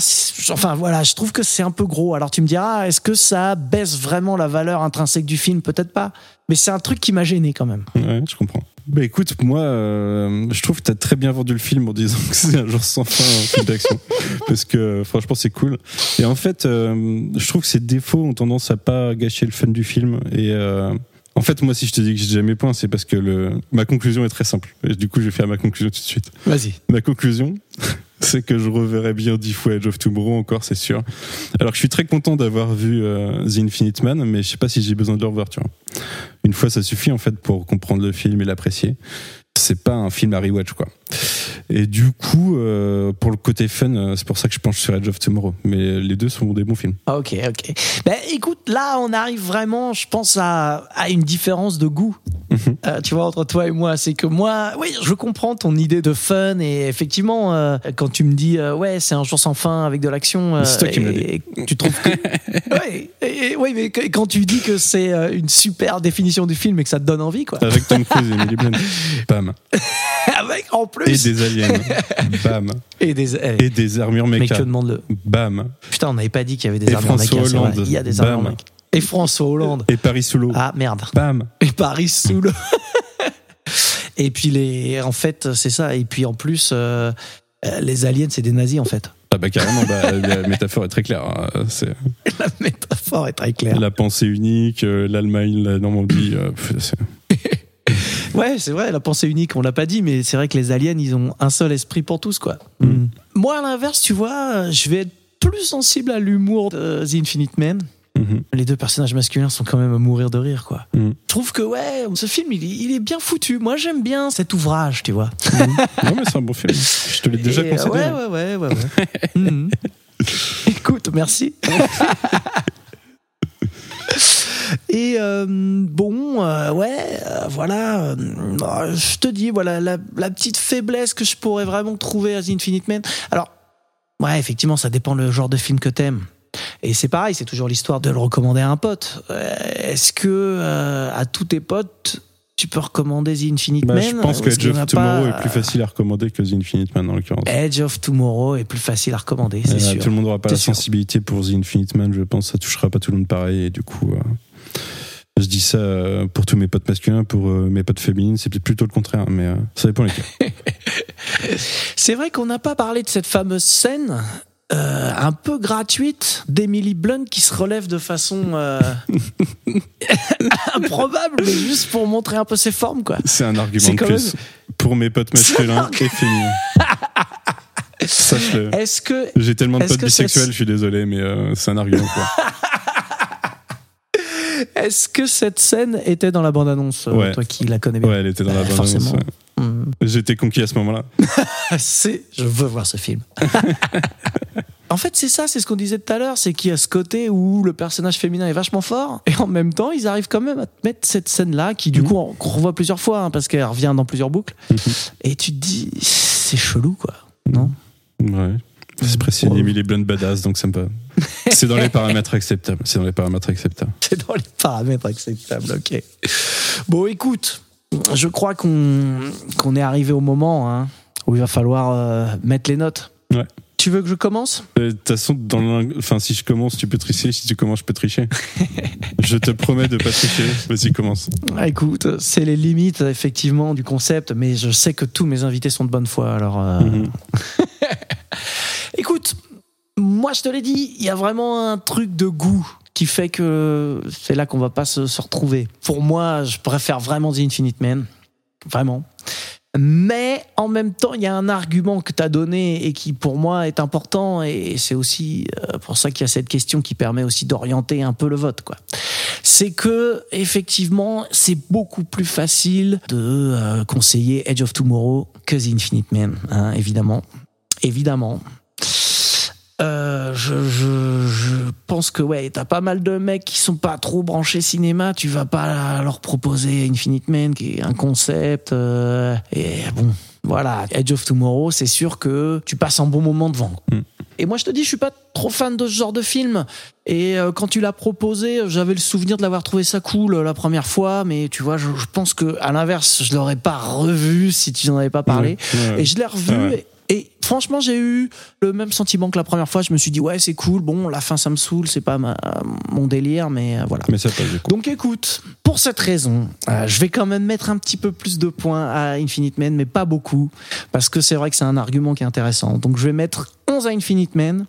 enfin voilà, je trouve que c'est un peu gros. Alors tu me diras, est-ce que ça baisse vraiment la valeur intrinsèque du film? Peut-être pas. Mais c'est un truc qui m'a gêné quand même. Ouais, je comprends. Bah écoute, moi, euh, je trouve que t'as très bien vendu le film en disant que c'est un jour sans fin un film d'action. Parce que franchement, c'est cool. Et en fait, euh, je trouve que ces défauts ont tendance à pas gâcher le fun du film. Et euh, en fait, moi, si je te dis que j'ai déjà mes points, c'est parce que le, ma conclusion est très simple. Et du coup, je vais faire ma conclusion tout de suite. Vas-y. Ma conclusion, c'est que je reverrai bien dix fois Edge of Tomorrow encore, c'est sûr. Alors je suis très content d'avoir vu euh, The Infinite Man, mais je sais pas si j'ai besoin de revoir, tu vois. Une fois, ça suffit en fait pour comprendre le film et l'apprécier. C'est pas un film à rewatch, quoi. Et du coup, euh, pour le côté fun, euh, c'est pour ça que je penche sur Edge of Tomorrow. Mais les deux sont des bons films. Ah, Ok, ok. Ben écoute, là on arrive vraiment, je pense à, à une différence de goût. Mhm. Euh, tu vois entre toi et moi, c'est que moi, oui, je comprends ton idée de fun et effectivement, euh, quand tu me dis ouais, c'est un jour sans fin avec de l'action, C'est toi qui me et tu trouves que et- ouais, mais quand tu dis que c'est une super définition du film et que ça te donne envie, quoi. Avec Tom Cruise et Emily Blunt. Bam. avec en Et plus des aliens. Bam. et des, eh, Et des armures mais méca. que demande-le. Bam. Putain, on n'avait pas dit qu'il y avait des Et armures François. Hollande. Il y a des armures. Et François Hollande. Et Paris sous l'eau. Ah merde. Bam. et Paris sous l'eau. et puis les, en fait, c'est ça. Et puis en plus, euh, les aliens, c'est des nazis en fait. Ah bah carrément, bah, la métaphore est très claire. hein. C'est La métaphore est très claire. la pensée unique, euh, l'Allemagne, la Normandie. euh, pff, c'est- Ouais, c'est vrai, la pensée unique, on l'a pas dit, mais c'est vrai que les aliens, ils ont un seul esprit pour tous, quoi. Mm. Moi, à l'inverse, tu vois, je vais être plus sensible à l'humour de The Infinite Man. Mhm. Les deux personnages masculins sont quand même à mourir de rire, quoi. Mm. Je trouve que, ouais, ce film, il est, il est bien foutu. Moi, j'aime bien cet ouvrage, tu vois. Non mais c'est un bon film. Je te l'ai déjà Et, concédé. Ouais, ouais, ouais, ouais. ouais. Écoute, merci. Et euh, bon, euh, ouais, euh, voilà. euh, je te dis, voilà, la, la petite faiblesse que je pourrais vraiment trouver à The Infinite Man. Alors, ouais, effectivement, ça dépend le genre de film que t'aimes. Et c'est pareil, c'est toujours l'histoire de le recommander à un pote. Est-ce que à tous tes potes, tu peux recommander The Infinite Bah, Man je pense que Edge of Tomorrow pas- est plus facile à recommander que The Infinite Man en l'occurrence. Edge of Tomorrow est plus facile à recommander, c'est sûr. Tout le monde n'aura pas la sûr. sensibilité pour The Infinite Man, je pense. Ça touchera pas tout le monde pareil. Et du coup, euh, je dis ça euh, pour tous mes potes masculins, pour euh, mes potes féminines, c'est peut-être plutôt le contraire, mais euh, ça dépend lesquels. C'est vrai qu'on n'a pas parlé de cette fameuse scène euh, un peu gratuite d'Emily Blunt qui se relève de façon euh, improbable, mais juste pour montrer un peu ses formes, quoi. C'est un argument de plus pour mes potes masculins et féminins. Sache-le. Est-ce que J'ai tellement de potes bisexuels, se- je suis désolé, mais euh, c'est un argument. Quoi. Est-ce que cette scène était dans la bande-annonce, euh, Ouais. toi qui la connais bien Ouais, elle était dans la Euh, bande forcément. annonce. Hmm. J'étais conquis à ce moment-là. C'est, je veux voir ce film. en fait, c'est ça, c'est ce qu'on disait tout à l'heure, c'est qu'il y a ce côté où le personnage féminin est vachement fort, et en même temps, ils arrivent quand même à te mettre cette scène-là, qui du coup, on, revoit plusieurs fois, hein, parce qu'elle revient dans plusieurs boucles, et tu te dis, c'est chelou, quoi. Non? Ouais. C'est Ouais. Emily Blunt badass, donc ça me va. C'est dans les paramètres acceptables. C'est dans les paramètres acceptables. C'est dans les paramètres acceptables, ok. Bon, écoute, je crois qu'on qu'on est arrivé au moment hein, où il va falloir euh, mettre les notes. Ouais. Tu veux que je commence? Euh, De toute façon, dans enfin, si je commence, tu peux tricher. Si tu commences, je peux tricher. je te promets de pas tricher. Vas-y, commence. Ah, Écoute, c'est les limites effectivement du concept, mais je sais que tous mes invités sont de bonne foi. Alors, euh, Mhm. écoute, moi je te l'ai dit, il y a vraiment un truc de goût qui fait que c'est là qu'on va pas se, retrouver. Pour moi, je préfère vraiment The Infinite Man, vraiment. Mais en même temps, il y a un argument que tu as donné et qui pour moi est important et c'est aussi euh, pour ça qu'il y a cette question qui permet aussi d'orienter un peu le vote quoi. C'est que effectivement, c'est beaucoup plus facile de euh, conseiller Edge of Tomorrow que The Infinite Man, hein, évidemment. Évidemment. Euh, je, je, je pense que ouais, t'as pas mal de mecs qui sont pas trop branchés cinéma. Tu vas pas leur proposer Infinite Man, qui est un concept. euh, et bon, voilà, Edge of Tomorrow, c'est sûr que tu passes un bon moment devant. Mm. Et moi, je te dis, je suis pas trop fan de ce genre de film. Et euh, quand tu l'as proposé, j'avais le souvenir de l'avoir trouvé ça cool la première fois, mais tu vois, je, je pense que à l'inverse, je l'aurais pas revu si tu n'en avais pas parlé. Ouais, ouais. Et je l'ai revu. Ah ouais. et, et franchement, j'ai eu le même sentiment que la première fois. Je me suis dit, ouais, c'est cool. Bon, la fin, ça me saoule. C'est pas ma- mon délire, mais euh, voilà. Mais ça passe, du coup. Donc écoute, pour cette raison, euh, je vais quand même mettre un petit peu plus de points à Infinite Man, mais pas beaucoup, parce que c'est vrai que c'est un argument qui est intéressant. Donc je vais mettre 11 à Infinite Man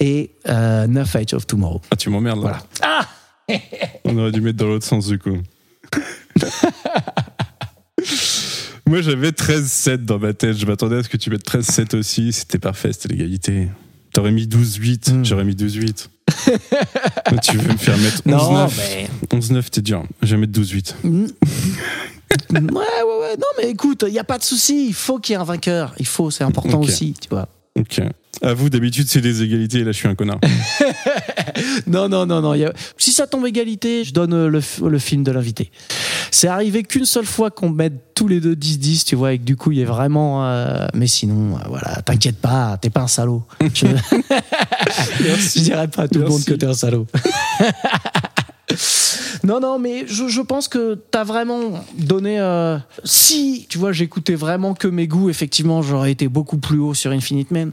et euh, 9 à Age of Tomorrow. Ah, tu m'emmerdes, là. Voilà. Ah On aurait dû mettre dans l'autre sens, du coup. Moi, j'avais 13-7 dans ma tête. Je m'attendais à ce que tu mettes 13-7 aussi. C'était parfait, c'était l'égalité. T'aurais mis 12-8, Mm. j'aurais mis 12-8. Toi, tu veux me faire mettre 11-9 Non, mais... 11-9, t'es dur. Je vais mettre 12-8. Mm. ouais, ouais, ouais. Non, mais écoute, il n'y a pas de souci. Il faut qu'il y ait un vainqueur. Il faut, c'est important Ok. aussi, tu vois. Ok. À vous, d'habitude, c'est des égalités. Là, je suis un connard. Non, non, non, non. il y a- Si ça tombe égalité, je donne euh, le, film de l'invité. C'est arrivé qu'une seule fois qu'on mette tous les deux 10-10, tu vois, et que du coup, il y est vraiment. euh, Mais sinon, euh, voilà, t'inquiète pas, t'es pas un salaud. Je... je dirais pas à tout le monde que t'es un salaud. Non, non, mais je, je pense que t'as vraiment donné. euh, si, tu vois, j'écoutais vraiment que mes goûts, effectivement, j'aurais été beaucoup plus haut sur Infinite Man.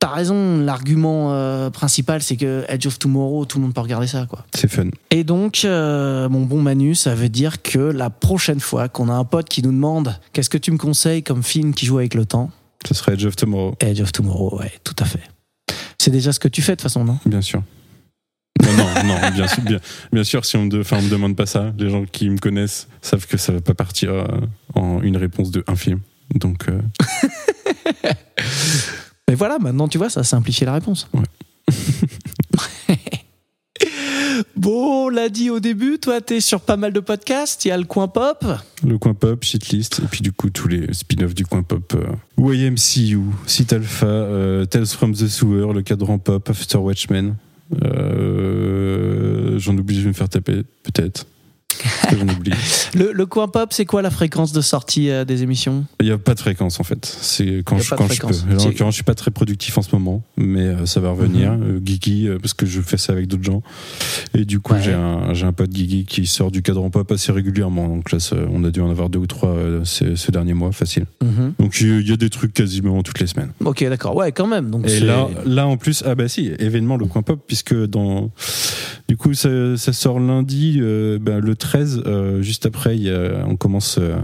T'as raison, l'argument euh, principal, c'est que Edge of Tomorrow, tout le monde peut regarder ça, quoi. C'est fun. Et donc, euh, mon bon Manu, ça veut dire que la prochaine fois qu'on a un pote qui nous demande qu'est-ce que tu me conseilles comme film qui joue avec le temps, Ce serait Edge of Tomorrow, Edge of Tomorrow, ouais, tout à fait. C'est déjà ce que tu fais de toute façon, non? Bien sûr. Non, non, non, bien sûr, bien, bien sûr si on me, de- enfin, on me demande pas ça, les gens qui me connaissent savent que ça va pas partir euh, en une réponse de un film. Donc, Mais voilà, maintenant tu vois, ça a simplifié la réponse. bon, on l'a dit au début, toi t'es sur pas mal de podcasts, il y a le coin pop. le coin pop, shitlist, et puis du coup, tous les spin-offs du coin pop. Euh, YMCU, Site Alpha, euh, Tales from the Sewer, le cadran pop, After Watchmen. Euh, J'en oublie, je vais me faire taper, peut-être. Est-ce que J'en oublie. Le, le coin pop, c'est quoi la fréquence de sortie euh, des émissions? Il n'y a pas de fréquence en fait. C'est quand, je, quand je peux. En l'occurrence, je suis pas très productif en ce moment, mais euh, ça va revenir. Euh, Guigui, parce que je fais ça avec d'autres gens. Et du coup, Ouais. j'ai un, pote Guigui qui sort du cadran pop assez régulièrement. Donc là, ça- on a dû en avoir deux ou trois ces, ces derniers mois, facile. Mhm. Donc il y a- des trucs quasiment toutes les semaines. Ok, d'accord, ouais, quand même. Donc Et là, là en plus, ah bah si, événement le coin pop, puisque dans, du coup, ça, ça sort lundi, bah, le 13, euh, juste après, y a- on commence euh,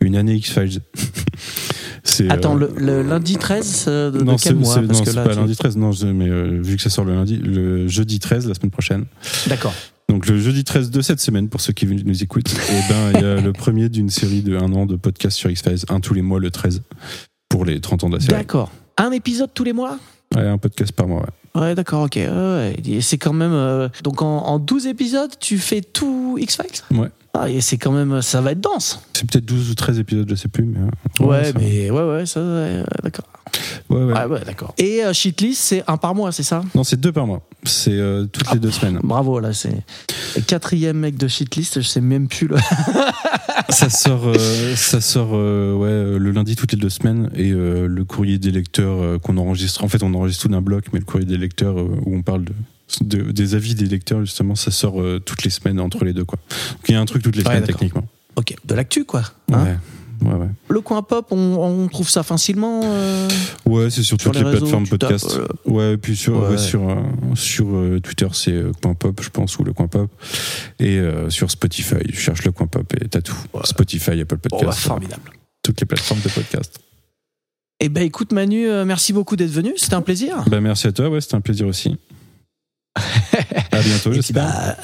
une année X-Files. C'est, Attends, euh, le, le lundi 13 euh, de, de non, quel c'est, mois Parce non, c'est pas tu- lundi 13, non, mais euh, vu que ça sort le lundi, le jeudi 13, la semaine prochaine. D'accord. Donc le jeudi 13 de cette semaine, pour ceux qui nous écoutent, et ben il y a le premier d'une série de un an de podcasts sur X-Files, un tous les mois le 13, pour les 30 ans de la série. D'accord. Un épisode tous les mois? Ouais, un podcast par mois, ouais. Ouais, d'accord, ok. Ouais, ouais. C'est quand même. euh, Donc en, en 12 épisodes, tu fais tout X-Files? Ouais. Ah, et c'est quand même. Ça va être dense. C'est peut-être 12 ou 13 épisodes, je sais plus, mais. euh, Ouais, ça va. mais ouais, ouais, ça, ouais, d'accord. Ouais, ouais. Ouais, ouais, d'accord. Et euh, Shitlist, c'est un par mois, c'est ça? Non, c'est deux par mois. C'est euh, toutes les deux semaines. Bravo, là, c'est quatrième mec de Shitlist, je sais même plus le. ça sort, euh, ça sort euh, ouais, euh, le lundi toutes les deux semaines et euh, le courrier des lecteurs qu'on enregistre. En fait, on enregistre tout d'un bloc, mais le courrier des lecteurs où on parle de, de- des avis des lecteurs justement, ça sort toutes les semaines entre les deux quoi. Donc il y a un truc toutes les Ouais, semaines techniquement. Ok, de l'actu, quoi. hein? Ouais. Ouais, ouais. Le coin pop, on, on trouve ça facilement. euh, Ouais, c'est sur, Sur toutes les les, réseaux, plateformes tapes, podcast. euh, Ouais, et puis sur, Ouais. sur, euh, sur euh, Twitter, c'est Coin Pop, je pense, ou le Coin Pop. Et sur Spotify, je cherche le Coin Pop et t'as tout. Spotify, Apple Podcast, bah, euh, formidable. toutes les plateformes de podcast. Eh ben, écoute, Manu, merci beaucoup d'être venu. C'était un plaisir. Bah, merci à toi, ouais, c'était un plaisir aussi. à bientôt, j'espère. bah,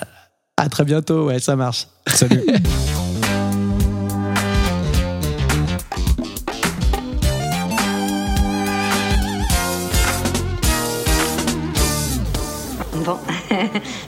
à très bientôt, ouais, ça marche. Salut.